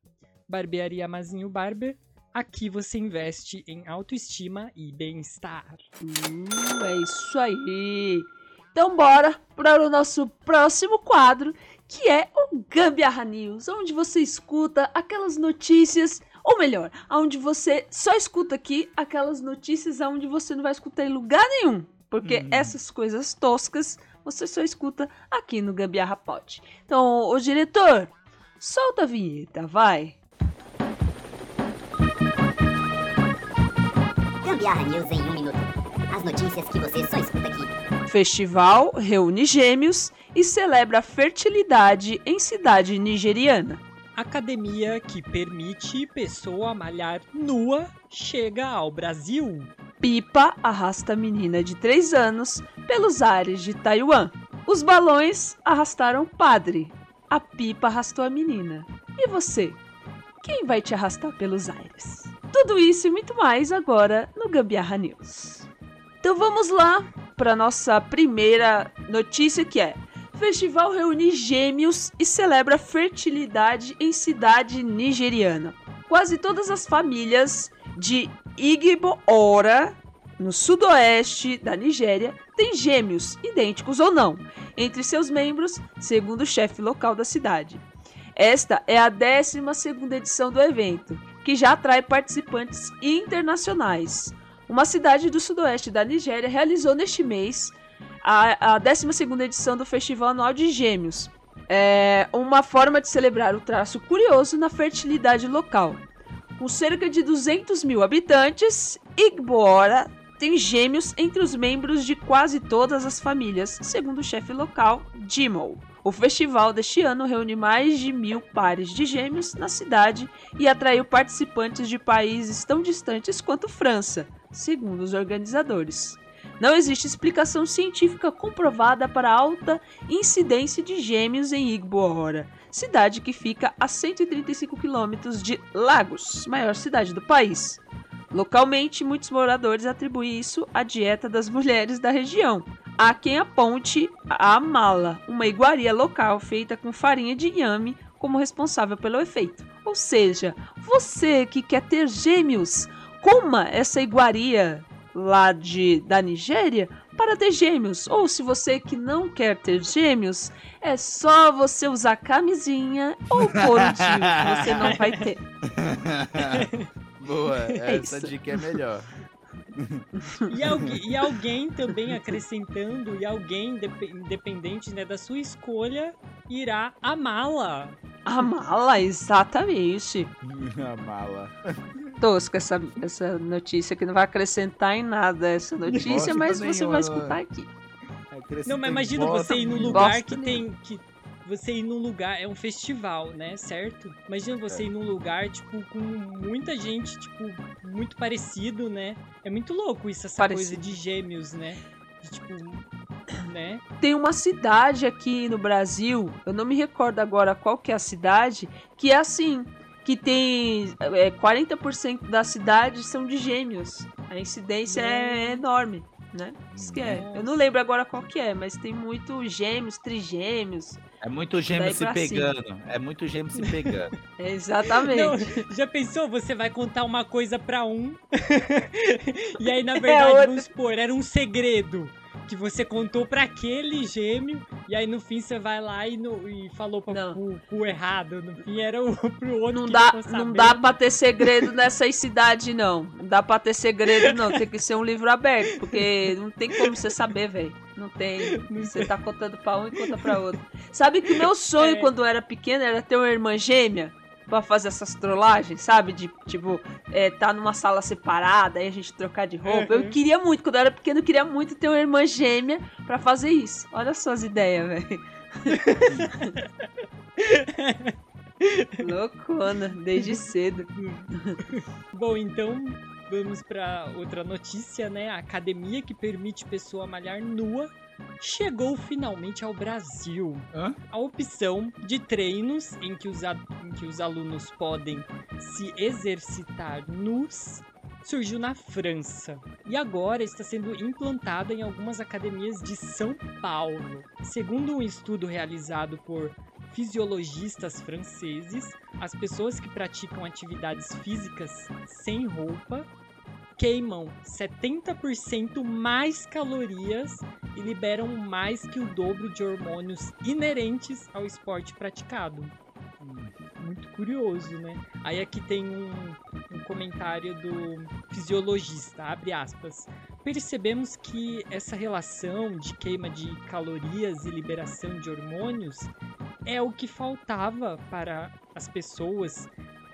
Barbearia Mazinho Barber, aqui você investe em autoestima e bem-estar. Hum, é isso aí. Então bora para o nosso próximo quadro, que é o Gambiarra News, onde você escuta aquelas notícias, ou melhor, onde você só escuta aqui aquelas notícias onde você não vai escutar em lugar nenhum, porque Hum. essas coisas toscas você só escuta aqui no Gambiarra Pod. Então, ô diretor, solta a vinheta, vai. Gambiarra News em um minuto. As notícias que você só escuta aqui. Festival reúne gêmeos e celebra a fertilidade em cidade nigeriana. Academia que permite pessoa malhar nua chega ao Brasil. Pipa arrasta menina de 3 anos pelos ares de Taiwan. Os balões arrastaram o padre. A pipa arrastou a menina. E você? Quem vai te arrastar pelos ares? Tudo isso e muito mais agora no Gambiarra News. Então vamos lá para nossa primeira notícia que é Festival reúne gêmeos e celebra fertilidade em cidade nigeriana. Quase todas as famílias de Igbo Ora, no sudoeste da Nigéria, têm gêmeos, idênticos ou não, entre seus membros, segundo o chefe local da cidade. Esta é a 12ª edição do evento, que já atrai participantes internacionais. Uma cidade do sudoeste da Nigéria realizou neste mês a, a 12ª edição do Festival Anual de Gêmeos. É uma forma de celebrar o traço curioso na fertilidade local. Com cerca de 200 mil habitantes, Igboora tem gêmeos entre os membros de quase todas as famílias, segundo o chefe local, Jimo. O festival deste ano reúne mais de mil pares de gêmeos na cidade e atraiu participantes de países tão distantes quanto França, segundo os organizadores. Não existe explicação científica comprovada para a alta incidência de gêmeos em Igboora, cidade que fica a 135 quilômetros de Lagos, maior cidade do país. Localmente, muitos moradores atribuem isso à dieta das mulheres da região. Há quem aponte a mala, uma iguaria local feita com farinha de inhame, como responsável pelo efeito. Ou seja, você que quer ter gêmeos, coma essa iguaria lá de, da Nigéria para ter gêmeos. Ou se você que não quer ter gêmeos, é só você usar camisinha ou pôr o DIU, você não vai ter. Boa, É essa isso. dica é melhor. E, algu- e alguém também acrescentando, e alguém dep- independente né, da sua escolha, irá amá-la. A mala, exatamente. A mala. Tosca essa, essa notícia que não vai acrescentar em nada essa notícia, Bosta mas você nenhuma, vai escutar aqui. Não, mas imagina você ir num lugar que tem. Que você ir num lugar, é um festival, né, certo? Imagina você ir num lugar, tipo, com muita gente, tipo, muito parecido, né? É muito louco isso, essa Parecido. coisa de gêmeos, né? De, tipo, né? Tem uma cidade aqui no Brasil, eu não me recordo agora qual que é a cidade, que é assim, que tem é, 40% da cidade são de gêmeos. A incidência é enorme, né? Isso que é. Eu não lembro agora qual que é, mas tem muito gêmeos, trigêmeos. É muito gêmeo se pra cima. pegando. É muito gêmeo se pegando. É, Exatamente. Não, já pensou? Você vai contar uma coisa pra um e aí, na verdade, outro. vamos supor, era um segredo que você contou pra aquele gêmeo e aí no fim você vai lá e, no- e falou pro, pro errado. No fim era o, pro outro Não que dá, não dá pra ter segredo nessa cidade, não. Não dá pra ter segredo, não. Tem que ser um livro aberto, porque não tem como você saber, velho. Não tem. Você tá contando pra um e conta pra outro. Sabe que meu sonho É. quando eu era pequena era ter uma irmã gêmea pra fazer essas trollagens, sabe? De, tipo, é, tá numa sala separada, aí a gente trocar de roupa. Eu Uhum. queria muito, quando eu era pequena, eu queria muito ter uma irmã gêmea pra fazer isso. Olha só as ideias, velho. Loucona, desde cedo. Bom, então vamos pra outra notícia, né? A academia que permite pessoa malhar nua chegou finalmente ao Brasil. Hã? A opção de treinos em que, os, em que os alunos podem se exercitar nus surgiu na França e agora está sendo implantada em algumas academias de São Paulo. Segundo um estudo realizado por fisiologistas franceses, as pessoas que praticam atividades físicas sem roupa queimam 70% mais calorias e liberam mais que o dobro de hormônios inerentes ao esporte praticado. Hum, Muito curioso, né? Aí aqui tem um, um comentário do fisiologista, abre aspas. Percebemos que essa relação de queima de calorias e liberação de hormônios é o que faltava para as pessoas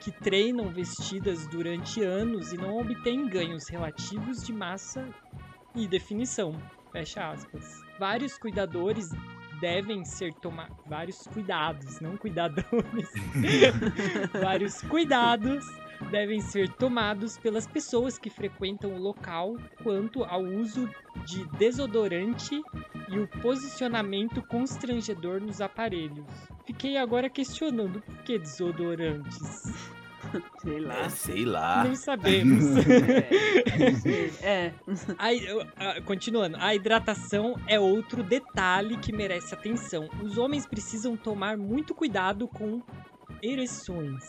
que treinam vestidas durante anos e não obtêm ganhos relativos de massa e definição. Fecha aspas. Vários cuidadores devem ser tomados. Vários cuidados, não cuidadores. Vários cuidados devem ser tomados pelas pessoas que frequentam o local quanto ao uso de desodorante e o posicionamento constrangedor nos aparelhos. Fiquei agora questionando por que desodorantes. Sei lá. É, sei lá. Não sabemos. É. A hi- ah, continuando, a hidratação é outro detalhe que merece atenção. Os homens precisam tomar muito cuidado com ereções,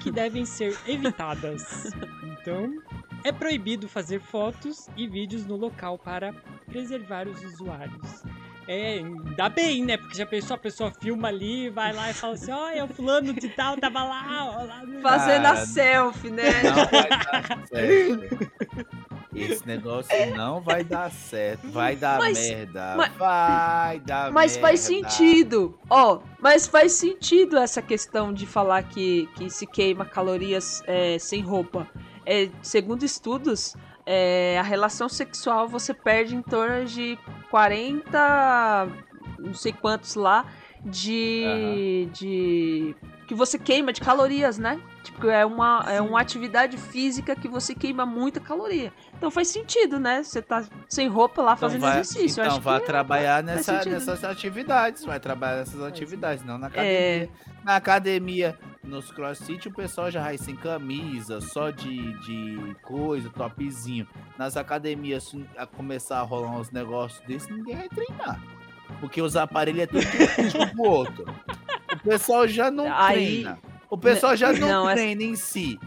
que devem ser evitadas. Então, é proibido fazer fotos e vídeos no local para preservar os usuários. É, ainda bem, né? Porque já pensou, a pessoa filma ali, vai lá e fala assim: Olha, o fulano de tal tava lá, ó, lá no... Fazendo a Ah, selfie, né? Não vai dar certo. Esse negócio não vai dar certo. Vai dar Mas- merda. mas- vai dar Mas faz merda. sentido. Ó, mas faz sentido essa questão de falar que, que se queima calorias é, sem roupa. É, segundo estudos, é, a relação sexual você perde em torno de 40, não sei quantos lá, de. de que você queima de calorias, né? Tipo, é uma, é uma atividade física que você queima muita caloria. Então faz sentido, né? Você tá sem roupa lá Então fazendo vai, exercício. Então que trabalhar nessa, nessas atividades. Vai trabalhar nessas atividades, não na academia. É. Na academia, nos crossfit, o pessoal já vai sem camisa, só de, de coisa, topzinho. Nas academias, se a começar a rolar uns negócios desses, ninguém vai treinar. Porque os aparelhos é tudo tipo o outro. O pessoal já não Aí- treina. O pessoal já não, Não, essa- treina em si.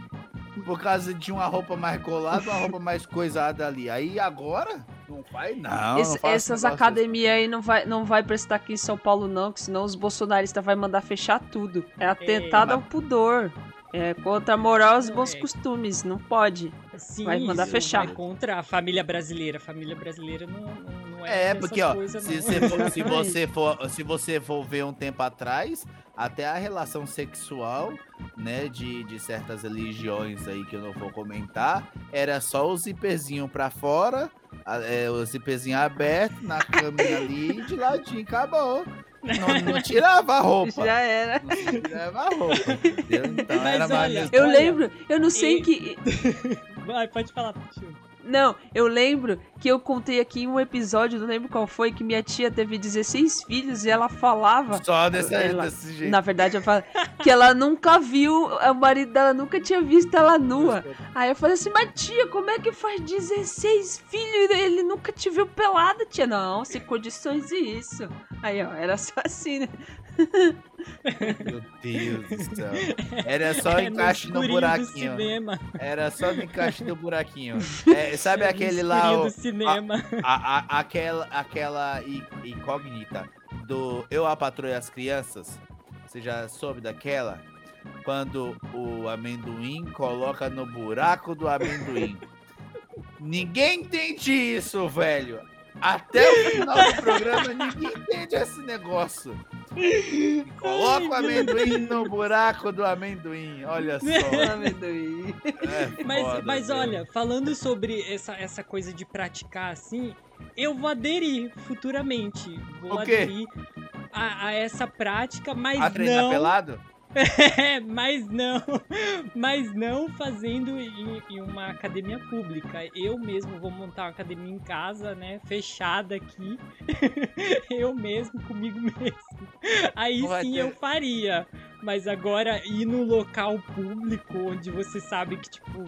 Por causa de uma roupa mais colada, uma roupa mais coisada ali. Aí agora, não faz não. Esse- não essas academias aí não vai, não vai prestar aqui em São Paulo, não, que senão os bolsonaristas vão mandar fechar tudo. É atentado mas- ao pudor. É contra a moral e os bons é. costumes. Não pode. Sim, Vai mandar isso fechar. Vai contra a família brasileira. A família brasileira não, não, não é. É, porque, ó, coisas, se, você for, se, você for, se você for ver um tempo atrás, até a relação sexual, né, de, de certas religiões aí que eu não vou comentar, era só o zíperzinho pra fora, a- é, o zíperzinho aberto, na caminha ali, de ladinho, acabou. não, não tirava a roupa. Já era. Não tirava a roupa. Então Mas era olha, mais Eu lembro, eu não sei e- que. Vai, pode falar, Tio. Não, eu lembro que eu contei aqui em um episódio, não lembro qual foi, que minha tia teve 16 filhos e ela falava. só dessa, Ela- desse jeito. Na verdade, eu falo que ela nunca viu, o marido dela nunca tinha visto ela nua. Aí eu falei assim, mas tia, como é que faz 16 filhos e ele nunca te viu pelada, tia? Não, sem condições isso. Aí, ó, era só assim, né? Meu Deus do céu. Era só É encaixe no, do buraquinho. cinema. Era só no encaixe do buraquinho. É, sabe No aquele lá, o- do cinema. a, a- aquela, aquela i- incógnita do Eu a Patroa e as Crianças? Você já soube daquela? Quando o amendoim coloca no buraco do amendoim. Ninguém entende isso, velho. Até o final do programa, ninguém entende esse negócio. Coloca o amendoim no buraco do amendoim. Olha só. Amendoim. É Mas, foda, mas olha, falando sobre essa, essa coisa de praticar assim, eu vou aderir futuramente. Vou aderir a, a essa prática, mas A treinar não. pelado? É, mas não, mas não fazendo em, em uma academia pública. Eu mesmo vou montar uma academia em casa, né, fechada aqui. eu mesmo, comigo mesmo. Aí vai sim ter- eu faria. Mas agora ir no local público, onde você sabe que, tipo,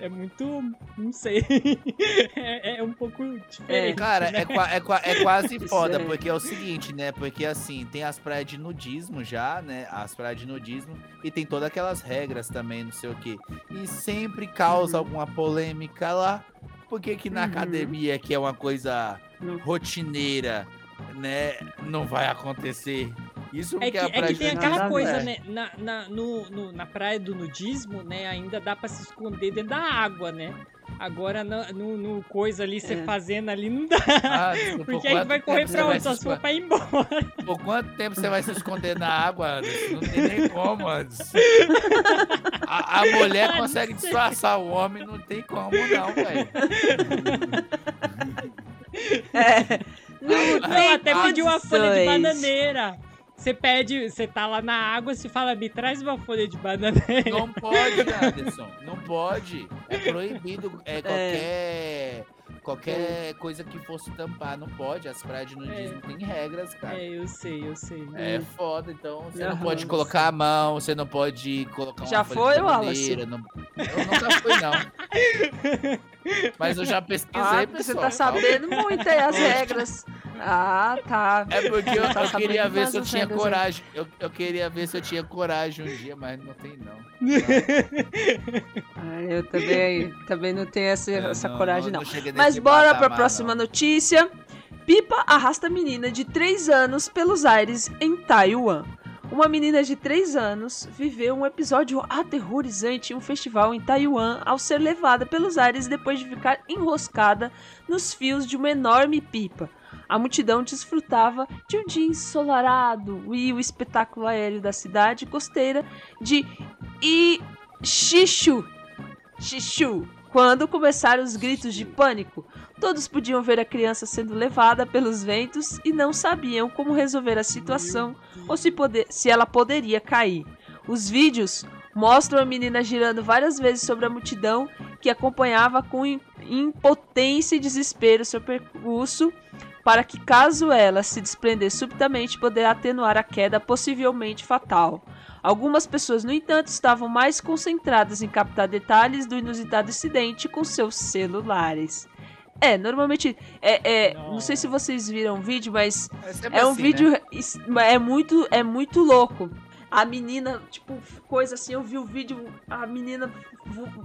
é muito. Não sei. é, é um pouco diferente. Cara, né? é, é é quase foda, é. porque é o seguinte, né? Porque assim, tem as praias de nudismo já, né? As praias de nudismo, e tem todas aquelas regras também, não sei o quê. E sempre causa Uhum. alguma polêmica lá. Por que que na Uhum. academia, que é uma coisa Não. rotineira, né? Não vai acontecer. Isso É que, a é praia que tem aquela nada coisa, é. né? Na, na, no, no- na praia do nudismo, né? Ainda dá pra se esconder dentro da água, né? Agora no, no, no coisa ali, você É. fazendo ali, não dá. Ah, por Porque aí vai correr pra onde? Só se for pra ir embora. Por quanto tempo você vai se esconder na água, Anderson? Não tem nem como, Anderson. A, a mulher Ah, consegue não disfarçar o homem, não tem como não, velho. É. Não, Não, tem até pedir uma folha de bananeira. Você pede, você tá lá na água, você fala, me traz uma folha de bananeira. Não pode, Anderson. Não pode. É proibido. É qualquer. Qualquer coisa que fosse tampar, não pode. As praias de nudismo têm regras, cara. É, eu sei, eu sei. É foda, então você não Aham. pode colocar a mão, você não pode colocar uma Já folha foi, de Wallace? não- Eu nunca fui, não. Mas eu já pesquisei, Ah, porque você pessoal. tá calma. sabendo muito aí as regras. Ah, tá. É porque eu, Tá eu queria ver se eu tinha coragem. Eu, eu queria ver se eu tinha coragem um dia, mas não tem não. Ah, eu também, também não tenho essa, É, essa coragem, não. cheguei Mas bora pra patamar, próxima não. notícia. Pipa arrasta menina de 3 anos pelos ares em Taiwan. Uma menina de 3 anos viveu um episódio aterrorizante em um festival em Taiwan ao ser levada pelos ares depois de ficar enroscada nos fios de uma enorme pipa. A multidão desfrutava de um dia ensolarado e o espetáculo aéreo da cidade costeira de Ixixu. Xixu. Quando começaram os gritos de pânico, todos podiam ver a criança sendo levada pelos ventos e não sabiam como resolver a situação ou se, poder, se ela poderia cair. Os vídeos mostram a menina girando várias vezes sobre a multidão que acompanhava com im- impotência e desespero seu percurso para que, caso ela se desprender subitamente, poderá atenuar a queda possivelmente fatal. Algumas pessoas, no entanto, estavam mais concentradas em captar detalhes do inusitado incidente com seus celulares. É, normalmente. É, é, não sei se vocês viram o vídeo, mas sempre é um assim, vídeo. né? É muito, é muito louco. A menina, tipo, coisa assim, eu vi o vídeo, a menina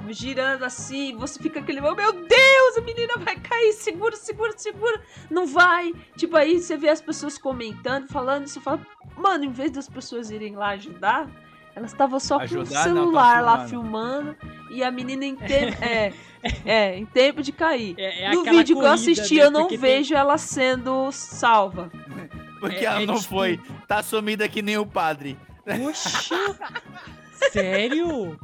girando assim, você fica aquele, oh, meu Deus, a menina vai cair, segura, segura, segura, não vai. Tipo, aí você vê as pessoas comentando, falando, você fala, mano, em vez das pessoas irem lá ajudar, elas estavam só com o Ajudar? Não, celular lá filmando e a menina em tempo, é, é, em tempo de cair. É, é no vídeo que eu assisti, né? eu não Porque tem- vejo ela sendo salva. Porque É- ela é não tipo- foi. Tá sumida que nem o padre. Poxa! Sério?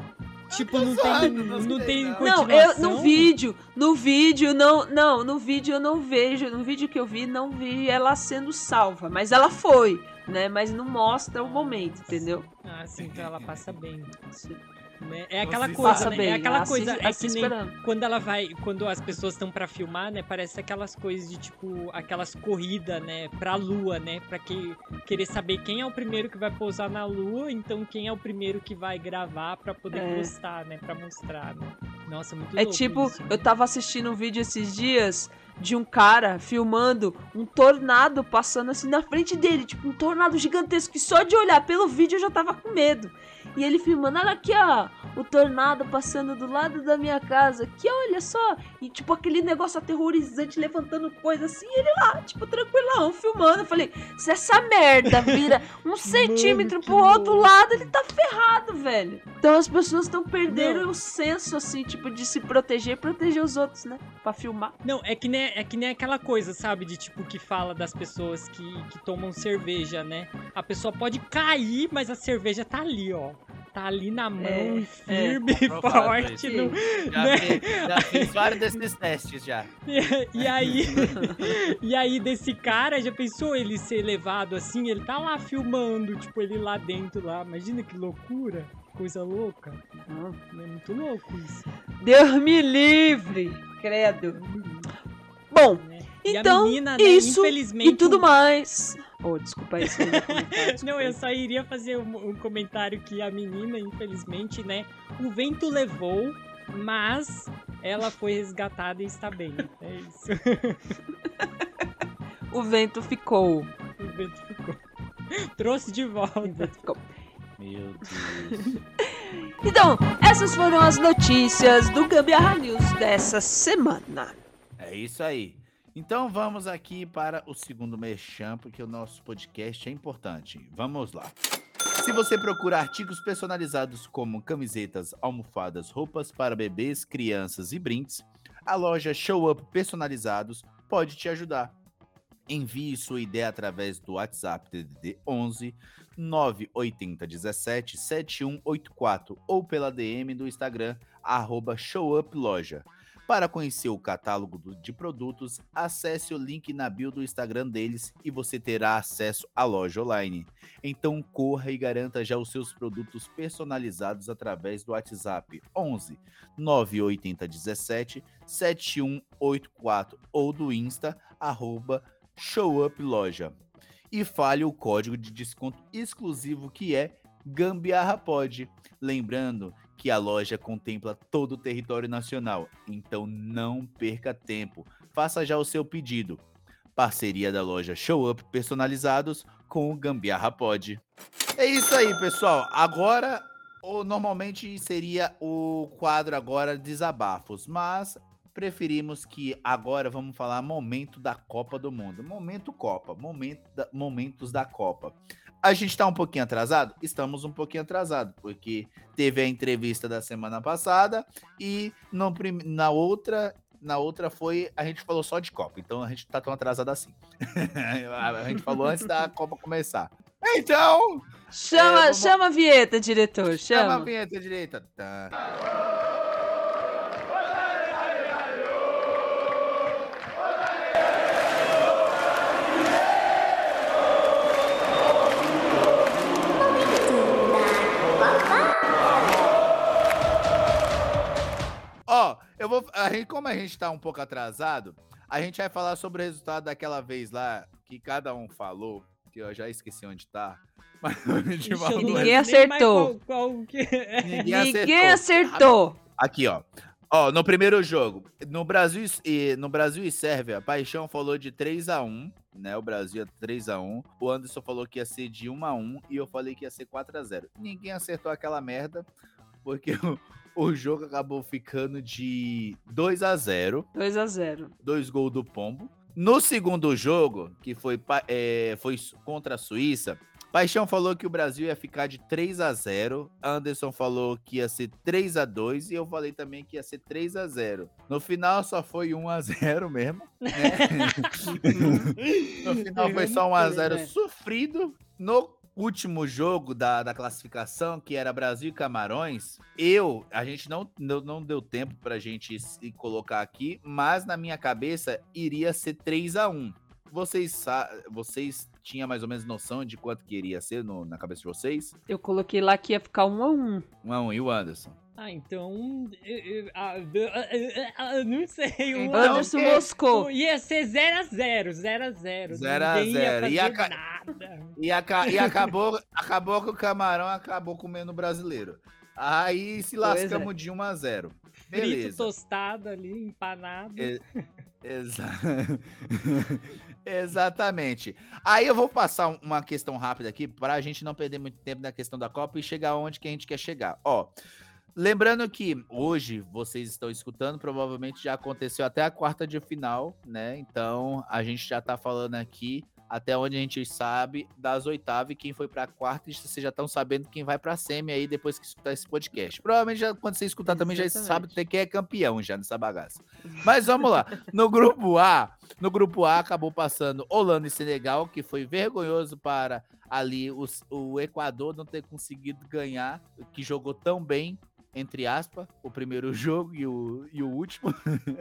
Tipo, não tem, não não tem não. Não, eu continuação? no vídeo, no vídeo não, não, no vídeo eu não vejo, no vídeo que eu vi não vi ela sendo salva, mas ela foi, né? Mas não mostra o momento, entendeu? Ah, sim, então ela passa bem. Sim. Né? É aquela Você coisa, né? bem. É aquela assim, coisa, é assim que nem quando ela vai, quando as pessoas estão pra filmar, né? Parece aquelas coisas de tipo, aquelas corridas, né? Pra lua, né? Pra que, querer saber quem é o primeiro que vai pousar na lua, então quem é o primeiro que vai gravar pra poder É. postar, né? Pra mostrar, né? Nossa, muito É louco tipo, isso, né? eu tava assistindo um vídeo esses dias de um cara filmando um tornado passando assim na frente dele, tipo um tornado gigantesco que só de olhar pelo vídeo eu já tava com medo. E ele filmando, olha aqui, ó, o tornado passando do lado da minha casa, aqui, olha só. E tipo aquele negócio aterrorizante levantando coisa assim, e ele lá, tipo, tranquilão, filmando. Eu falei, se essa merda vira um centímetro que pro outro lado, ele tá ferrado, velho. Então as pessoas estão perdendo Não. o senso, assim, tipo, de se proteger e proteger os outros, né? Pra filmar. Não, é que, nem, é que nem aquela coisa, sabe? De tipo, que fala das pessoas que, que tomam cerveja, né? A pessoa pode cair, mas a cerveja tá ali, ó. Tá ali na mão, É, e firme, e Comprovado forte. no- Já, né? fiz, já fiz vários desses testes já. E, e aí, e aí desse cara, já pensou ele ser levado assim? Ele tá lá filmando, tipo, ele lá dentro lá. Imagina que loucura, coisa louca. É muito louco isso. Deus me livre, credo. Bom, né? E a então, menina, né, isso infelizmente. e tudo mais. Oh, desculpa desculpa Não, eu só iria fazer um, um comentário que a menina, infelizmente, né? O vento levou, mas ela foi resgatada e está bem. É isso. O vento ficou. O vento ficou. Trouxe de O volta. vento ficou. Meu Deus. Então, essas foram as notícias do Gambiarra News dessa semana. É isso aí. Então vamos aqui para o segundo merchan, porque o nosso podcast é importante. Vamos lá. Se você procura artigos personalizados como camisetas, almofadas, roupas para bebês, crianças e brindes, a loja Show Up Personalizados pode te ajudar. Envie sua ideia através do WhatsApp DDD 11 980 17 7184 ou pela DM do Instagram arroba showuploja. Para conhecer o catálogo de produtos, acesse o link na bio do Instagram deles e você terá acesso à loja online. Então corra e garanta já os seus produtos personalizados através do WhatsApp 11 980 17 7184 ou do Insta arroba showuploja. E fale o código de desconto exclusivo que é GambiarraPod. Lembrando que a loja contempla todo o território nacional, então não perca tempo. Faça já o seu pedido. Parceria da loja Show Up Personalizados com o Gambiarra Pod. É isso aí, pessoal. Agora, ou normalmente seria o quadro agora desabafos, mas preferimos que agora vamos falar momento da Copa do Mundo. Momento Copa, momento da- momentos da Copa. A gente tá um pouquinho atrasado? Estamos um pouquinho atrasado, porque teve a entrevista da semana passada e no na outra na outra foi a gente falou só de Copa, então a gente tá tão atrasado assim. a gente falou antes da Copa começar. Então, Chama, vamos- chama a vinheta, diretor, chama a chama. vinheta direita. Tá. Eu vou. A gente, como a gente tá um pouco atrasado, a gente vai falar sobre o resultado daquela vez lá que cada um falou, que eu já esqueci onde tá. Mas a gente falou. Ninguém acertou. Qual, qual que é. Ninguém Ninguém acertou. Aqui, ó. Ó, no primeiro jogo, no Brasil e no Brasil e Sérvia, Paixão falou de 3 a 1, né? O Brasil é 3 a 1. O Anderson falou que ia ser de 1 a 1 e eu falei que ia ser 4 a 0. Ninguém acertou aquela merda, porque o, o jogo acabou ficando de 2 a 0 2 a 0 dois gols do Pombo. No segundo jogo, que foi, é, foi contra a Suíça, Paixão falou que o Brasil ia ficar de 3 a 0 Anderson falou que ia ser 3 a 2 e eu falei também que ia ser 3 a 0 No final só foi 1 a 0 mesmo, né? no final foi só 1 a 0 né? sofrido. No último jogo da, da classificação, que era Brasil e Camarões, eu, a gente não, não, não deu tempo pra gente se colocar aqui, mas na minha cabeça iria ser 3 a 1 Vocês, vocês tinham mais ou menos noção de quanto que iria ser no- na cabeça de vocês? Eu coloquei lá que ia ficar um a um. 1 a 1 e o Anderson? Ah, então. eu- eu- eu- eu- eu não sei. um. Anderson é- moscou. Ia ser 0x0, 0x0. Zero a Ninguém ia zero. fazer E. E, aca- e acabou, acabou que o Camarão acabou comendo o brasileiro. Aí se lascamos de 1 a 0 Frito, Beleza. tostado ali, empanado. É- Exa- Exatamente. Aí eu vou passar um- uma questão rápida aqui para a gente não perder muito tempo na questão da Copa e chegar onde que a gente quer chegar. Ó, lembrando que hoje vocês estão escutando, provavelmente já aconteceu até a quarta de final, né? Então a gente já tá falando aqui até onde a gente sabe das oitavas e quem foi para a quarta, vocês já estão sabendo quem vai para a semi aí depois que escutar esse podcast. Provavelmente já, quando você escutar também já Exatamente. sabe até quem é campeão já nessa bagaça. Mas vamos lá. No grupo A, no grupo A acabou passando Holanda e Senegal, que foi vergonhoso para ali os- o Equador não ter conseguido ganhar, que jogou tão bem, entre aspas, o primeiro jogo e o, e o último.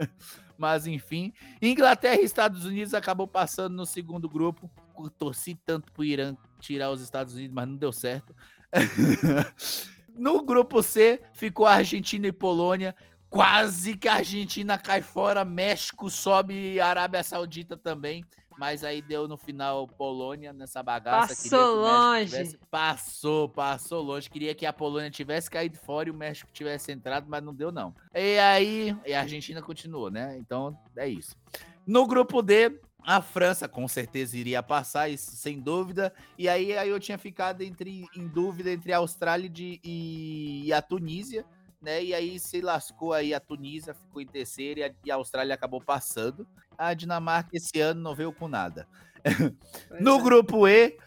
Mas enfim, Inglaterra e Estados Unidos acabou passando no segundo grupo. Torci tanto pro Irã tirar os Estados Unidos, mas não deu certo. no grupo C ficou Argentina e Polônia. Quase que a Argentina cai fora, México sobe e Arábia Saudita também. Mas aí deu no final Polônia nessa bagaça. Passou longe. tivesse- Passou, passou longe. Queria que a Polônia tivesse caído fora e o México tivesse entrado, mas não deu, não. E aí, e a Argentina continuou, né? Então é isso. No grupo D, a França com certeza iria passar, isso sem dúvida. E aí, aí eu tinha ficado entre, em dúvida entre a Austrália de- e, e a Tunísia, né? E aí se lascou aí a Tunísia, ficou em terceiro e a, e a Austrália acabou passando. A Dinamarca esse ano não veio com nada. No grupo E,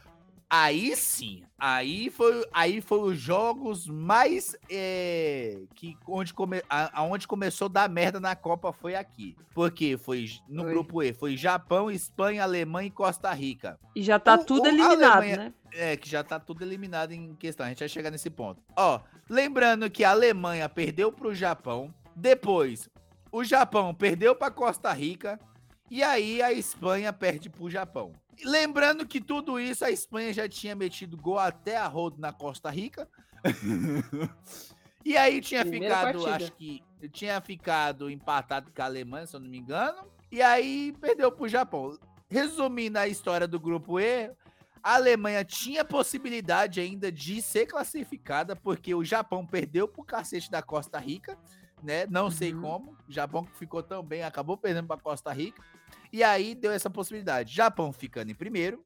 aí sim, aí foi, aí foi os jogos mais é, que onde, come, a- aonde começou a dar merda na Copa foi aqui. Porque foi no Foi. grupo E, foi Japão, Espanha, Alemanha e Costa Rica. E já tá O- tudo o- eliminado, Alemanha- né? É, que já tá tudo eliminado em questão. A gente vai chegar nesse ponto. Ó, lembrando que a Alemanha perdeu pro Japão. Depois, o Japão perdeu pra Costa Rica. E aí a Espanha perde pro Japão. Lembrando que tudo isso, a Espanha já tinha metido gol até a rodo na Costa Rica. e aí tinha Primeira ficado, partida. acho que tinha ficado empatado com a Alemanha, se eu não me engano. E aí perdeu pro Japão. Resumindo a história do grupo E, a Alemanha tinha possibilidade ainda de ser classificada, porque o Japão perdeu pro cacete da Costa Rica, né? Não sei Uhum. como. O Japão que ficou tão bem, acabou perdendo pra Costa Rica. E aí deu essa possibilidade. Japão ficando em primeiro.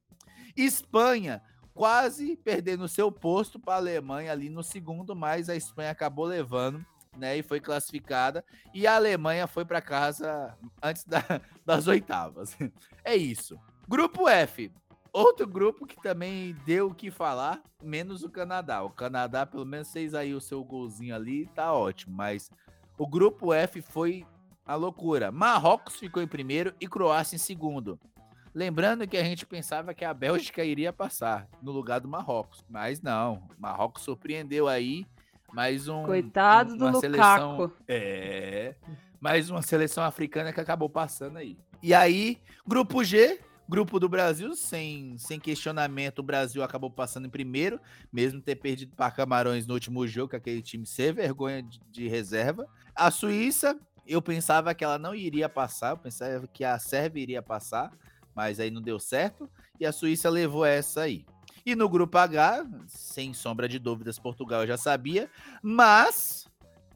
Espanha quase perdendo seu posto para a Alemanha ali no segundo, mas a Espanha acabou levando, né? E foi classificada. E a Alemanha foi para casa antes da- das oitavas. É isso. Grupo F. Outro grupo que também deu o que falar, menos o Canadá. O Canadá, pelo menos, fez aí o seu golzinho ali, tá ótimo. Mas o grupo F foi a loucura. Marrocos ficou em primeiro e Croácia em segundo. Lembrando que a gente pensava que a Bélgica iria passar no lugar do Marrocos, mas não. O Marrocos surpreendeu aí. Mais um. Coitado do uma Lukaku. É. Mais uma seleção africana que acabou passando aí. E aí, grupo G, grupo do Brasil, sem, sem questionamento, o Brasil acabou passando em primeiro, mesmo ter perdido para Camarões no último jogo, que aquele time sem vergonha de, de reserva. A Suíça, eu pensava que ela não iria passar, eu pensava que a Sérvia iria passar, mas aí não deu certo, e a Suíça levou essa aí. E no grupo H, sem sombra de dúvidas, Portugal eu já sabia, mas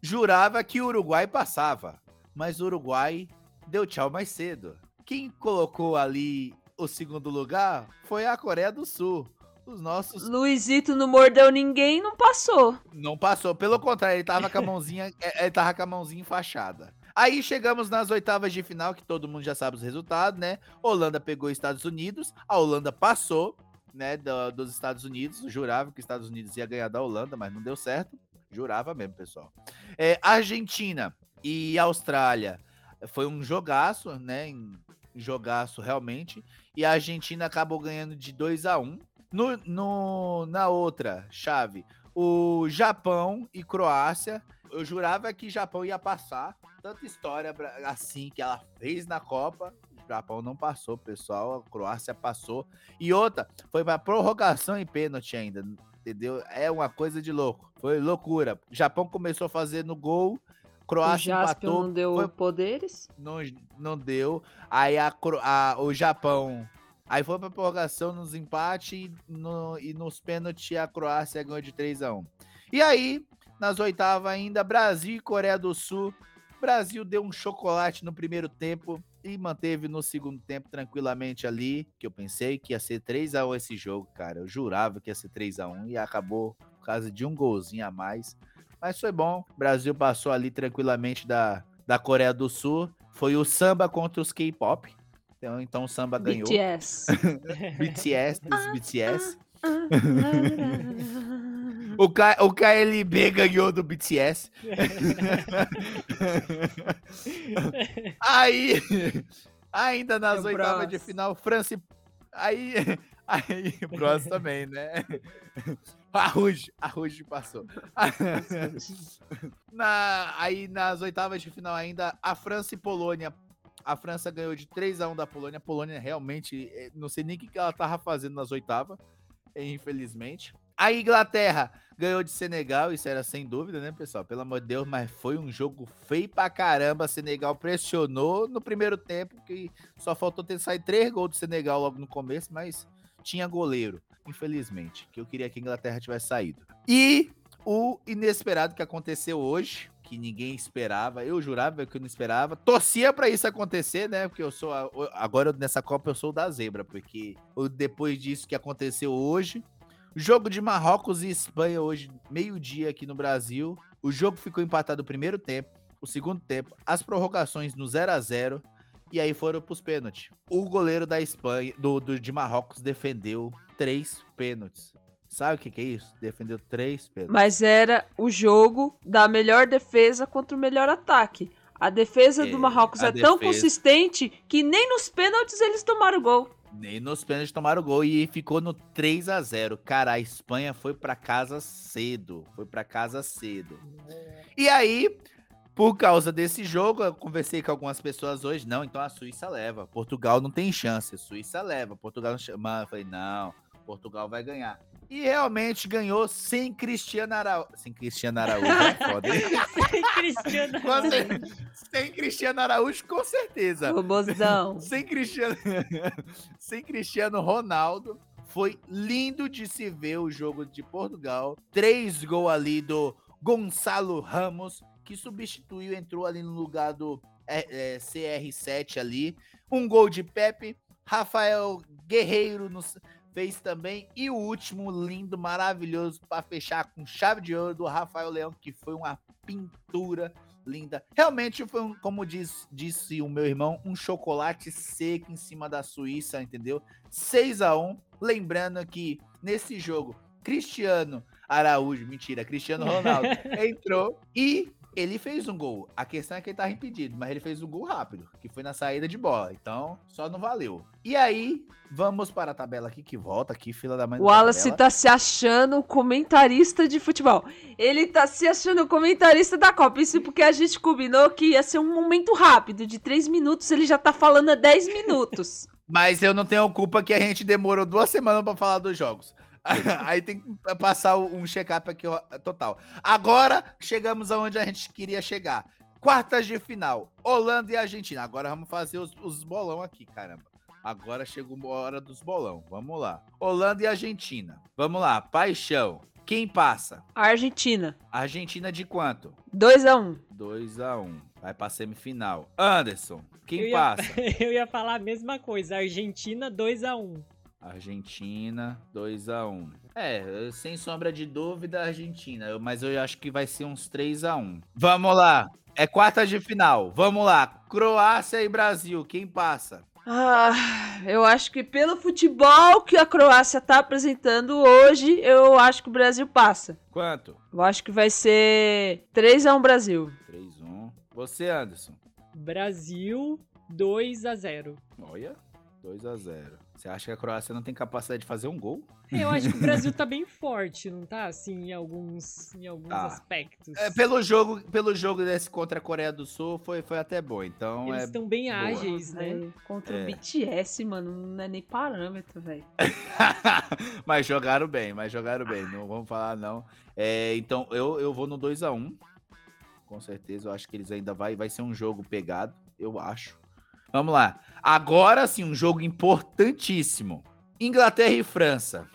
jurava que o Uruguai passava. Mas o Uruguai deu tchau mais cedo. Quem colocou ali o segundo lugar foi a Coreia do Sul. Os nossos Luizito não mordeu ninguém e não passou. não passou, pelo contrário, ele tava com a mãozinha, é, ele tava com a mãozinha enfaixada. Aí chegamos nas oitavas de final, que todo mundo já sabe os resultados, né? Holanda pegou Estados Unidos, a Holanda passou, né, do- dos Estados Unidos. Jurava que os Estados Unidos ia ganhar da Holanda, mas não deu certo. Jurava mesmo, pessoal. É, Argentina e Austrália foi um jogaço, né? em- Jogaço realmente. E a Argentina acabou ganhando de 2 a 1 No, no- na outra chave, o Japão e Croácia. Eu jurava que Japão ia passar. Tanta história assim que ela fez na Copa. O Japão não passou, pessoal. A Croácia passou. E outra, foi pra prorrogação e pênalti ainda. Entendeu? É uma coisa de louco. Foi loucura. O Japão começou fazendo gol. O Croácia Jaspion empatou. não deu foi- poderes. não, não deu. Aí a, a- o Japão. Aí foi pra prorrogação nos empates e, no- e nos pênaltis a Croácia ganhou de 3 a 1 E aí, nas oitavas ainda, Brasil e Coreia do Sul. Brasil deu um chocolate no primeiro tempo e manteve no segundo tempo tranquilamente ali, que eu pensei que ia ser 3 a 1 esse jogo, cara. Eu jurava que ia ser 3 a 1 e acabou por causa de um golzinho a mais. Mas foi bom. O Brasil passou ali tranquilamente da, da Coreia do Sul. Foi o samba contra os K-pop. Então, então o samba ganhou. BTS. BTS, dos BTS. O, K, o KLB ganhou do BTS. Aí, ainda nas É oitavas de final, França. e- Aí, aí, o Bros também, né? A Ruge, a Ruge passou. Na, aí nas oitavas de final ainda, a França e Polônia. A França ganhou de 3 a 1 da Polônia. A Polônia realmente, eh, não sei nem o que que ela tava fazendo nas oitavas, infelizmente. A Inglaterra ganhou de Senegal, isso era sem dúvida, né, pessoal? Pelo amor de Deus, mas foi um jogo feio pra caramba. Senegal pressionou no primeiro tempo, que só faltou ter saído três gols do Senegal logo no começo, mas tinha goleiro, infelizmente, que eu queria que a Inglaterra tivesse saído. E o inesperado que aconteceu hoje, que ninguém esperava, eu jurava que eu não esperava, torcia pra isso acontecer, né? Porque eu sou a- agora nessa Copa eu sou da zebra, porque depois disso que aconteceu hoje, jogo de Marrocos e Espanha hoje, meio-dia aqui no Brasil. O jogo ficou empatado o primeiro tempo, o segundo tempo, as prorrogações no 0 a 0 e aí foram pros pênaltis. O goleiro da Espanha, do, do- de Marrocos, defendeu três pênaltis. Sabe o que, que é isso? Defendeu três pênaltis. Mas era o jogo da melhor defesa contra o melhor ataque. A defesa É, do Marrocos é tão defesa- consistente que nem nos pênaltis eles tomaram gol. Nem nos pênaltis tomaram gol e ficou no 3 a 0 Cara, a Espanha foi pra casa cedo. Foi pra casa cedo. E aí, por causa desse jogo, eu conversei com algumas pessoas hoje. Não, então a Suíça leva. Portugal não tem chance. Suíça leva. Portugal não chama. Eu falei, não, Portugal vai ganhar. E realmente ganhou sem Cristiano Araújo. Sem Cristiano Araújo, é foda. hein? Cristiano Ronaldo. sem Cristiano Araújo, com certeza. Robozão. Sem Cristiano, sem Cristiano Ronaldo. Foi lindo de se ver o jogo de Portugal. Três gols ali do Gonçalo Ramos, que substituiu, entrou ali no lugar do é, é, CR7 ali. Um gol de Pepe. Rafael Guerreiro nos fez também. E o último lindo, maravilhoso, para fechar com chave de ouro do Rafael Leão, que foi uma pintura linda. Realmente foi, um, como diz- disse o meu irmão, um chocolate seco em cima da Suíça, entendeu? 6 a 1 Lembrando que nesse jogo, Cristiano Araújo, mentira, Cristiano Ronaldo entrou e ele fez um gol. A questão é que ele tava impedido, mas ele fez um gol rápido, que foi na saída de bola. Então, só não valeu. E aí, vamos para a tabela aqui que volta aqui, fila da mãe O Wallace tabela. tá se achando comentarista de futebol. Ele tá se achando comentarista da Copa. Isso porque a gente combinou que ia ser um momento rápido. De 3 minutos, ele já tá falando há 10 minutos. Mas eu não tenho culpa que a gente demorou duas semanas pra falar dos jogos. Aí tem que passar um check-up aqui total. Agora chegamos aonde a gente queria chegar. Quartas de final, Holanda e Argentina. Agora vamos fazer os, os bolão aqui, caramba. Agora chegou a hora dos bolão. Vamos lá. Holanda e Argentina. Vamos lá, paixão. Quem passa? A Argentina, Argentina de quanto? 2x1. 2 a 1 Vai pra semifinal. Anderson, quem Eu ia- passa? Eu ia falar a mesma coisa. Argentina 2x1. Argentina, 2 a 1 É, sem sombra de dúvida, Argentina. Mas eu acho que vai ser uns 3 a 1 Vamos lá. É quarta de final. Vamos lá. Croácia e Brasil. Quem passa? Ah, eu acho que pelo futebol que a Croácia tá apresentando hoje, eu acho que o Brasil passa. Quanto? Eu acho que vai ser 3x1 Brasil. 3 1 Você, Anderson. Brasil 2x0. Olha. 2 a 0 Você acha que a Croácia não tem capacidade de fazer um gol? Eu acho que o Brasil tá bem forte, não tá? Assim, em alguns, em alguns Tá. aspectos. É, pelo jogo, pelo jogo desse contra a Coreia do Sul foi, foi até bom. Então Eles é estão bem boa. ágeis, né? Véi, Contra É. o BTS, mano, não é nem parâmetro, velho. mas jogaram bem, mas jogaram bem. Não vamos falar, não. É, então, eu, eu vou no 2x1. Com certeza, eu acho que eles ainda vai, vai ser um jogo pegado, eu acho. Vamos lá. Agora sim, um jogo importantíssimo. Inglaterra e França.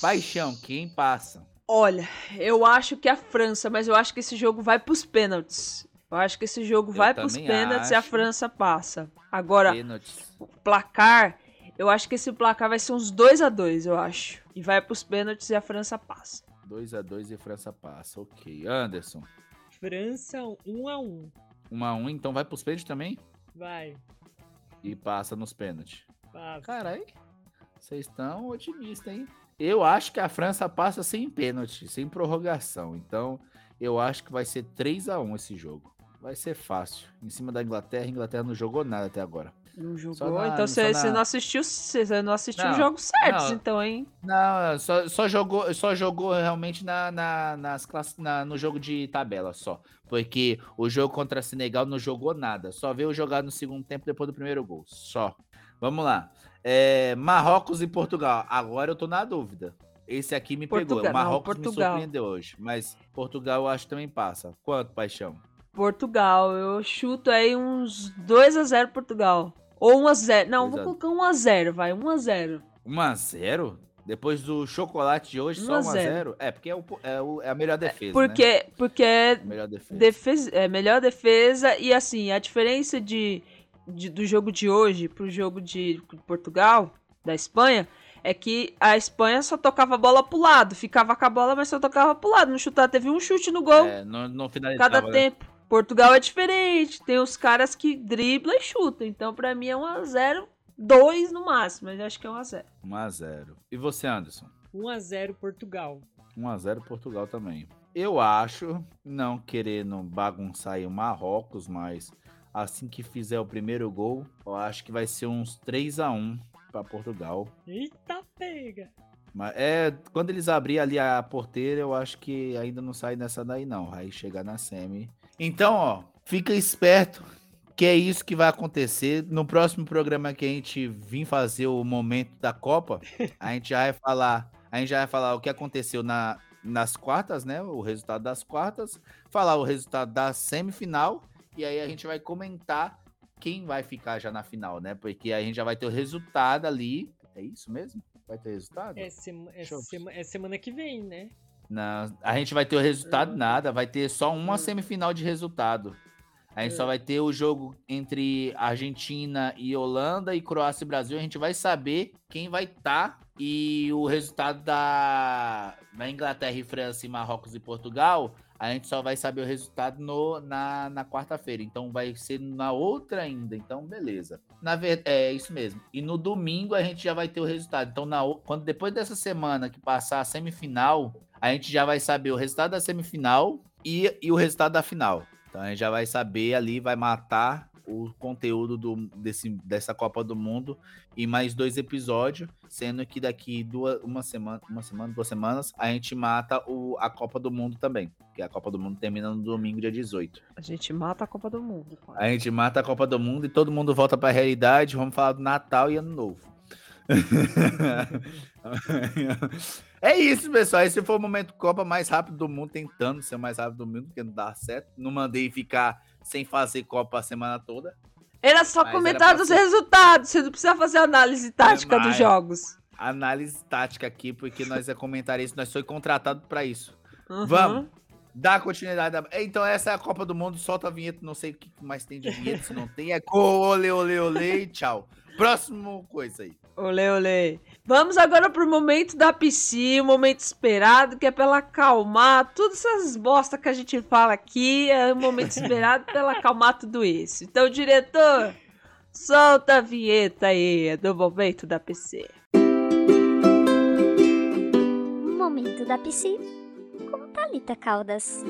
Paixão, quem passa? Olha, eu acho que a França, mas eu acho que esse jogo vai pros pênaltis. Eu acho que esse jogo Eu vai pros pênaltis e a acho. França passa. Agora, Pênaltis. o placar, eu acho que esse placar vai ser uns 2 a 2 eu acho. E vai pros pênaltis e a França passa. 2x2 e França passa. Ok. Anderson. França 1 a 1 1x1, então vai pros pênaltis também? Vai. E passa nos pênaltis. passa. Caralho, vocês estão otimistas, hein? Eu acho que a França passa sem pênalti, sem prorrogação. Então, eu acho que vai ser 3 a 1 esse jogo. Vai ser fácil. Em cima da Inglaterra, a Inglaterra não jogou nada até agora. Não jogou? na- então você, na- não assistiu, você não assistiu Não, os jogos certos, não. então, hein? Não, só, só jogou, só jogou realmente na, na- nas classe, na- no jogo de tabela só. Porque o jogo contra Senegal não jogou nada. Só veio jogar no segundo tempo depois do primeiro gol. Só. Vamos lá. É, Marrocos e Portugal. Agora eu tô na dúvida. Esse aqui me pegou. Portugal, O não, Marrocos me Portugal. surpreendeu hoje. Mas Portugal eu acho que também passa. Quanto, paixão? Portugal, eu chuto aí uns 2 a 0 Portugal. Ou 1 a 0 Não, 2 vou colocar 1 a 0 vai, 1 a 0 1x0? Depois do chocolate de hoje, 1 só a 0. 1x0? É, porque é, o- é o- é a melhor defesa. né? Porque, porque é Melhor defesa. defesa, é melhor defesa e assim, a diferença de, de- do jogo de hoje pro jogo de Portugal, da Espanha, é que a Espanha só tocava a bola pro lado, ficava com a bola, mas só tocava pro lado, não chutava, teve um chute no gol É, não, não finalizava, cada né? Portugal é diferente, tem os caras que driblam e chutam, então pra mim é 1 a 0 2 no máximo, mas eu acho que é 1 a 0 1x0. E você, Anderson? 1 a 0 Portugal. 1x0 Portugal também. Eu acho, não querendo bagunçar aí o Marrocos, mas assim que fizer o primeiro gol, eu acho que vai ser uns 3x1 para Portugal. Eita pega. Mas é, quando eles abrirem ali a porteira, eu acho que ainda não sai nessa daí não, vai chegar na semi. Então, ó, fica esperto que é isso que vai acontecer. No próximo programa que a gente vir fazer o momento da Copa, a gente já vai falar, a gente já vai falar o que aconteceu na, nas quartas, né? O resultado das quartas, falar o resultado da semifinal e aí a gente vai comentar quem vai ficar já na final, né? Porque a gente já vai ter o resultado ali. É isso mesmo? Vai ter resultado? É, sema- é sema- é semana que vem, né? Não, a gente vai ter o resultado nada, vai ter só uma Hum. semifinal de resultado. A gente só Hum. vai ter o jogo entre Argentina e Holanda e Croácia e Brasil. A gente vai saber quem vai estar e o resultado da, da Inglaterra e França e Marrocos e Portugal. A gente só vai saber o resultado no, na, na quarta-feira. Então vai ser na outra ainda. Então, beleza. Na verdade, é isso mesmo. E no domingo a gente já vai ter o resultado. Então, na, quando depois dessa semana que passar a semifinal, a gente já vai saber o resultado da semifinal e, e o resultado da final. Então a gente já vai saber ali, vai matar o conteúdo do, desse, dessa Copa do Mundo em mais dois episódios, sendo que daqui duas, uma semana, uma semana, duas semanas, a gente mata o, a Copa do Mundo também. Porque a Copa do Mundo termina no domingo, dia 18. A gente mata a Copa do Mundo. pai. A gente mata a Copa do Mundo e todo mundo volta pra realidade. Vamos falar do Natal e Ano Novo. é isso, pessoal. Esse foi o momento Copa mais rápido do mundo, tentando ser o mais rápido do mundo, porque não dá certo. Não mandei ficar sem fazer Copa a semana toda. Era só comentar era dos resultados, você não precisa fazer análise tática Mas- dos jogos. Análise tática aqui, porque nós é comentarista, nós foi contratado pra isso. Uhum. Vamos. Dá continuidade. a- Então, essa é a Copa do Mundo. Solta a vinheta. Não sei o que mais tem de vinheta. Se não tem, é ole, ole, ole. Tchau. Próximo coisa aí. Olê, olê. Vamos agora pro momento da piscina, o momento esperado, que é pra ela acalmar todas essas bosta que a gente fala aqui. É o momento esperado pra ela acalmar tudo isso. Então, diretor, solta a vinheta aí do momento da PC. Momento da Psi com Thalita Caldas.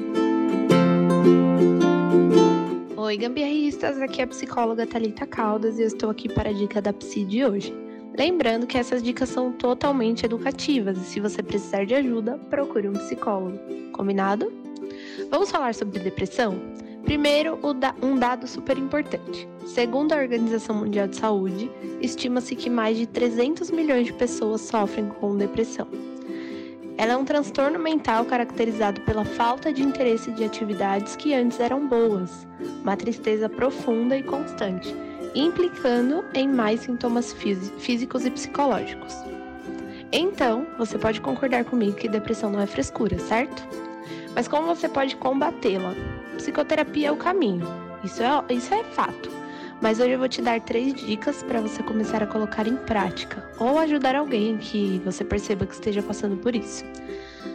Oi, gambiarristas! Aqui é a psicóloga Thalita Caldas e eu estou aqui para a dica da Psi de hoje. Lembrando que essas dicas são totalmente educativas e se você precisar de ajuda, procure um psicólogo. Combinado? Vamos falar sobre depressão? Primeiro, um dado super importante. Segundo a Organização Mundial de Saúde, estima-se que mais de 300 milhões de pessoas sofrem com depressão. Ela é um transtorno mental caracterizado pela falta de interesse de atividades que antes eram boas, uma tristeza profunda e constante, implicando em mais sintomas físicos e psicológicos. Então, você pode concordar comigo que depressão não é frescura, certo? Mas como você pode combatê-la? Psicoterapia é o caminho, isso é, isso é fato. Mas hoje eu vou te dar três dicas para você começar a colocar em prática ou ajudar alguém que você perceba que esteja passando por isso.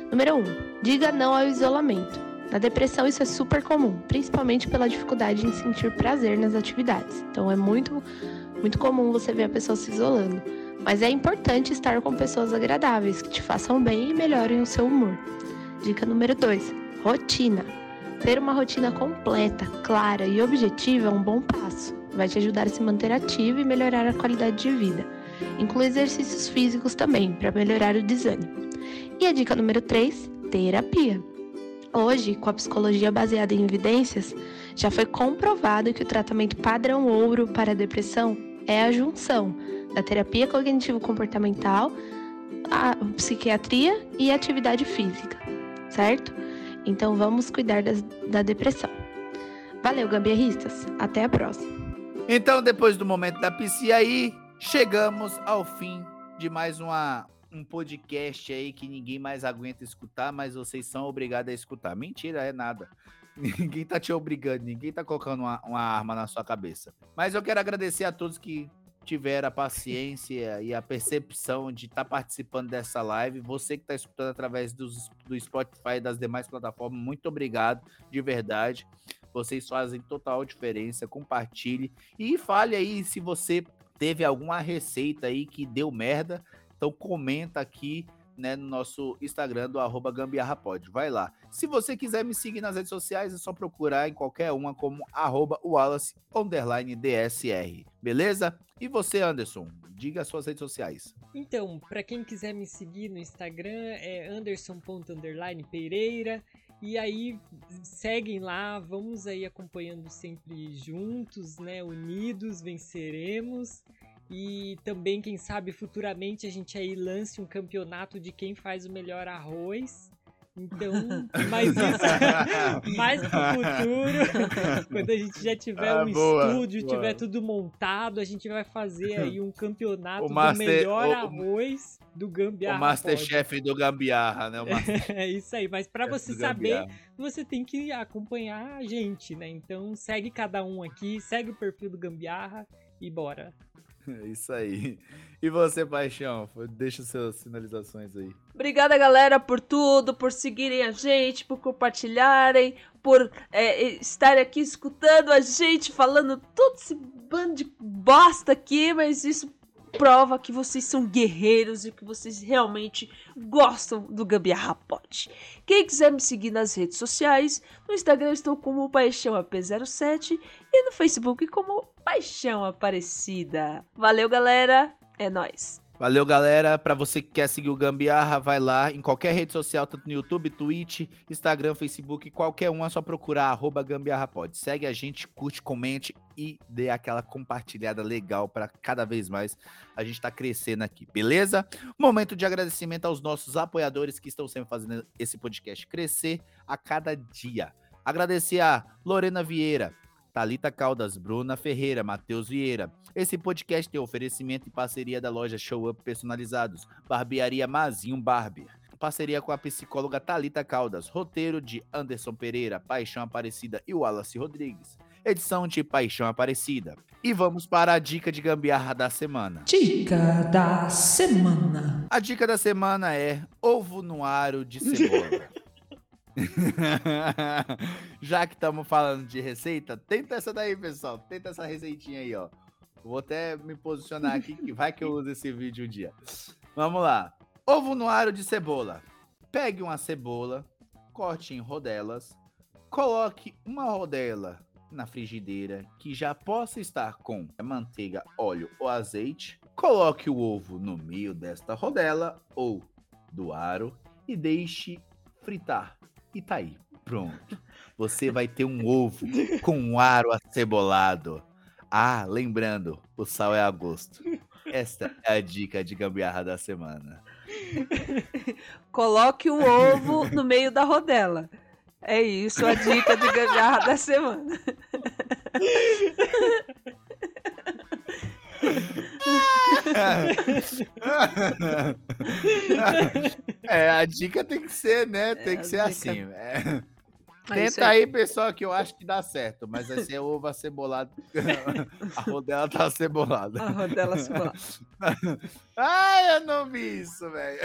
Número 1. Um, diga não ao isolamento. Na depressão isso é super comum, principalmente pela dificuldade em sentir prazer nas atividades. Então é muito muito comum você ver a pessoa se isolando, mas é importante estar com pessoas agradáveis que te façam bem e melhorem o seu humor. Dica número 2. Rotina. Ter uma rotina completa, clara e objetiva é um bom passo vai te ajudar a se manter ativo e melhorar a qualidade de vida. Inclui exercícios físicos também, para melhorar o desânimo. E a dica número 3, terapia. Hoje, com a psicologia baseada em evidências, já foi comprovado que o tratamento padrão ouro para a depressão é a junção da terapia cognitivo-comportamental, a psiquiatria e a atividade física, certo? Então vamos cuidar das, da depressão. Valeu, gambiarristas! Até a próxima! Então, depois do momento da PC aí, chegamos ao fim de mais uma, um podcast aí que ninguém mais aguenta escutar, mas vocês são obrigados a escutar. Mentira, é nada. Ninguém tá te obrigando, ninguém tá colocando uma, uma arma na sua cabeça. Mas eu quero agradecer a todos que tiveram a paciência e a percepção de estar tá participando dessa live. Você que está escutando através do Spotify e das demais plataformas, muito obrigado, de verdade. Vocês fazem total diferença. Compartilhe e fale aí se você teve alguma receita aí que deu merda. Então comenta aqui né, no nosso Instagram do arroba gambiarrapod. Vai lá. Se você quiser me seguir nas redes sociais, é só procurar em qualquer uma como arroba Wallace DSR. Beleza? E você, Anderson? Diga as suas redes sociais. Então, para quem quiser me seguir no Instagram é anderson.pereira. E aí seguem lá, vamos aí acompanhando sempre juntos, né? Unidos venceremos. E também, quem sabe, futuramente a gente aí lance um campeonato de quem faz o melhor arroz. Então, mas isso mais pro futuro, quando a gente já tiver ah, um boa, estúdio, boa. tiver tudo montado, a gente vai fazer aí um campeonato o do master, melhor o, arroz do Gambiarra. O Masterchef do Gambiarra, né? é isso aí, mas para você saber, você tem que acompanhar a gente, né? Então segue cada um aqui, segue o perfil do Gambiarra e bora. É isso aí. E você, Paixão? Deixa suas sinalizações aí. Obrigada, galera, por tudo, por seguirem a gente, por compartilharem, por é, estarem aqui escutando a gente falando todo esse bando de bosta aqui, mas isso prova que vocês são guerreiros e que vocês realmente gostam do Gambiarra Pod. Quem quiser me seguir nas redes sociais, no Instagram estou como Paixão AP07 e no Facebook como Paixão Aparecida. Valeu, galera. É nós. Valeu, galera. Para você que quer seguir o Gambiarra, vai lá em qualquer rede social, tanto no YouTube, Twitch, Instagram, Facebook, qualquer um, é só procurar arroba gambiarrapod. Segue a gente, curte, comente e dê aquela compartilhada legal para cada vez mais a gente tá crescendo aqui, beleza? Momento de agradecimento aos nossos apoiadores que estão sempre fazendo esse podcast crescer a cada dia. Agradecer a Lorena Vieira, Talita Caldas, Bruna Ferreira, Matheus Vieira. Esse podcast tem oferecimento e parceria da loja Show Up Personalizados, Barbearia Mazinho Barber. Parceria com a psicóloga Talita Caldas, roteiro de Anderson Pereira, Paixão Aparecida e Wallace Rodrigues. Edição de Paixão Aparecida. E vamos para a dica de gambiarra da semana. Dica da semana. A dica da semana é ovo no aro de cebola. Já que estamos falando de receita, tenta essa daí, pessoal. Tenta essa receitinha aí, ó. Vou até me posicionar aqui, que vai que eu uso esse vídeo um dia. Vamos lá. Ovo no aro de cebola. Pegue uma cebola, corte em rodelas, coloque uma rodela na frigideira que já possa estar com manteiga, óleo ou azeite. Coloque o ovo no meio desta rodela ou do aro e deixe fritar. E tá aí, pronto. Você vai ter um ovo com um aro acebolado. Ah, lembrando, o sal é a gosto. Esta é a dica de gambiarra da semana. Coloque um ovo no meio da rodela. É isso, a dica de gambiarra da semana. É, a dica tem que ser, né? Tem É, que ser dica- assim. é. É Tenta aí. aí, pessoal, que eu acho que dá certo, mas vai ser ovo acebolado. A rodela tá acebolada. A rodela cebolada. Ai, eu não vi isso, velho.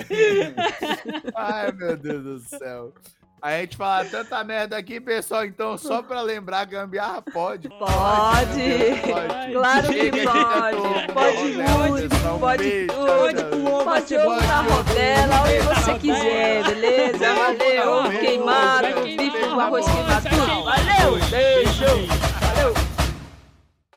Ai, meu Deus do céu. A gente fala ah, tanta merda aqui, pessoal. Então, só pra lembrar, gambiarra pode. Pode! pode. pode. Claro que pode! Pode muito, pode, pode tudo! Pode pôr na rodela, onde você quiser, beleza? Valeu! Queimado, bife com arroz queimado, tudo! Valeu! Beijo! Valeu!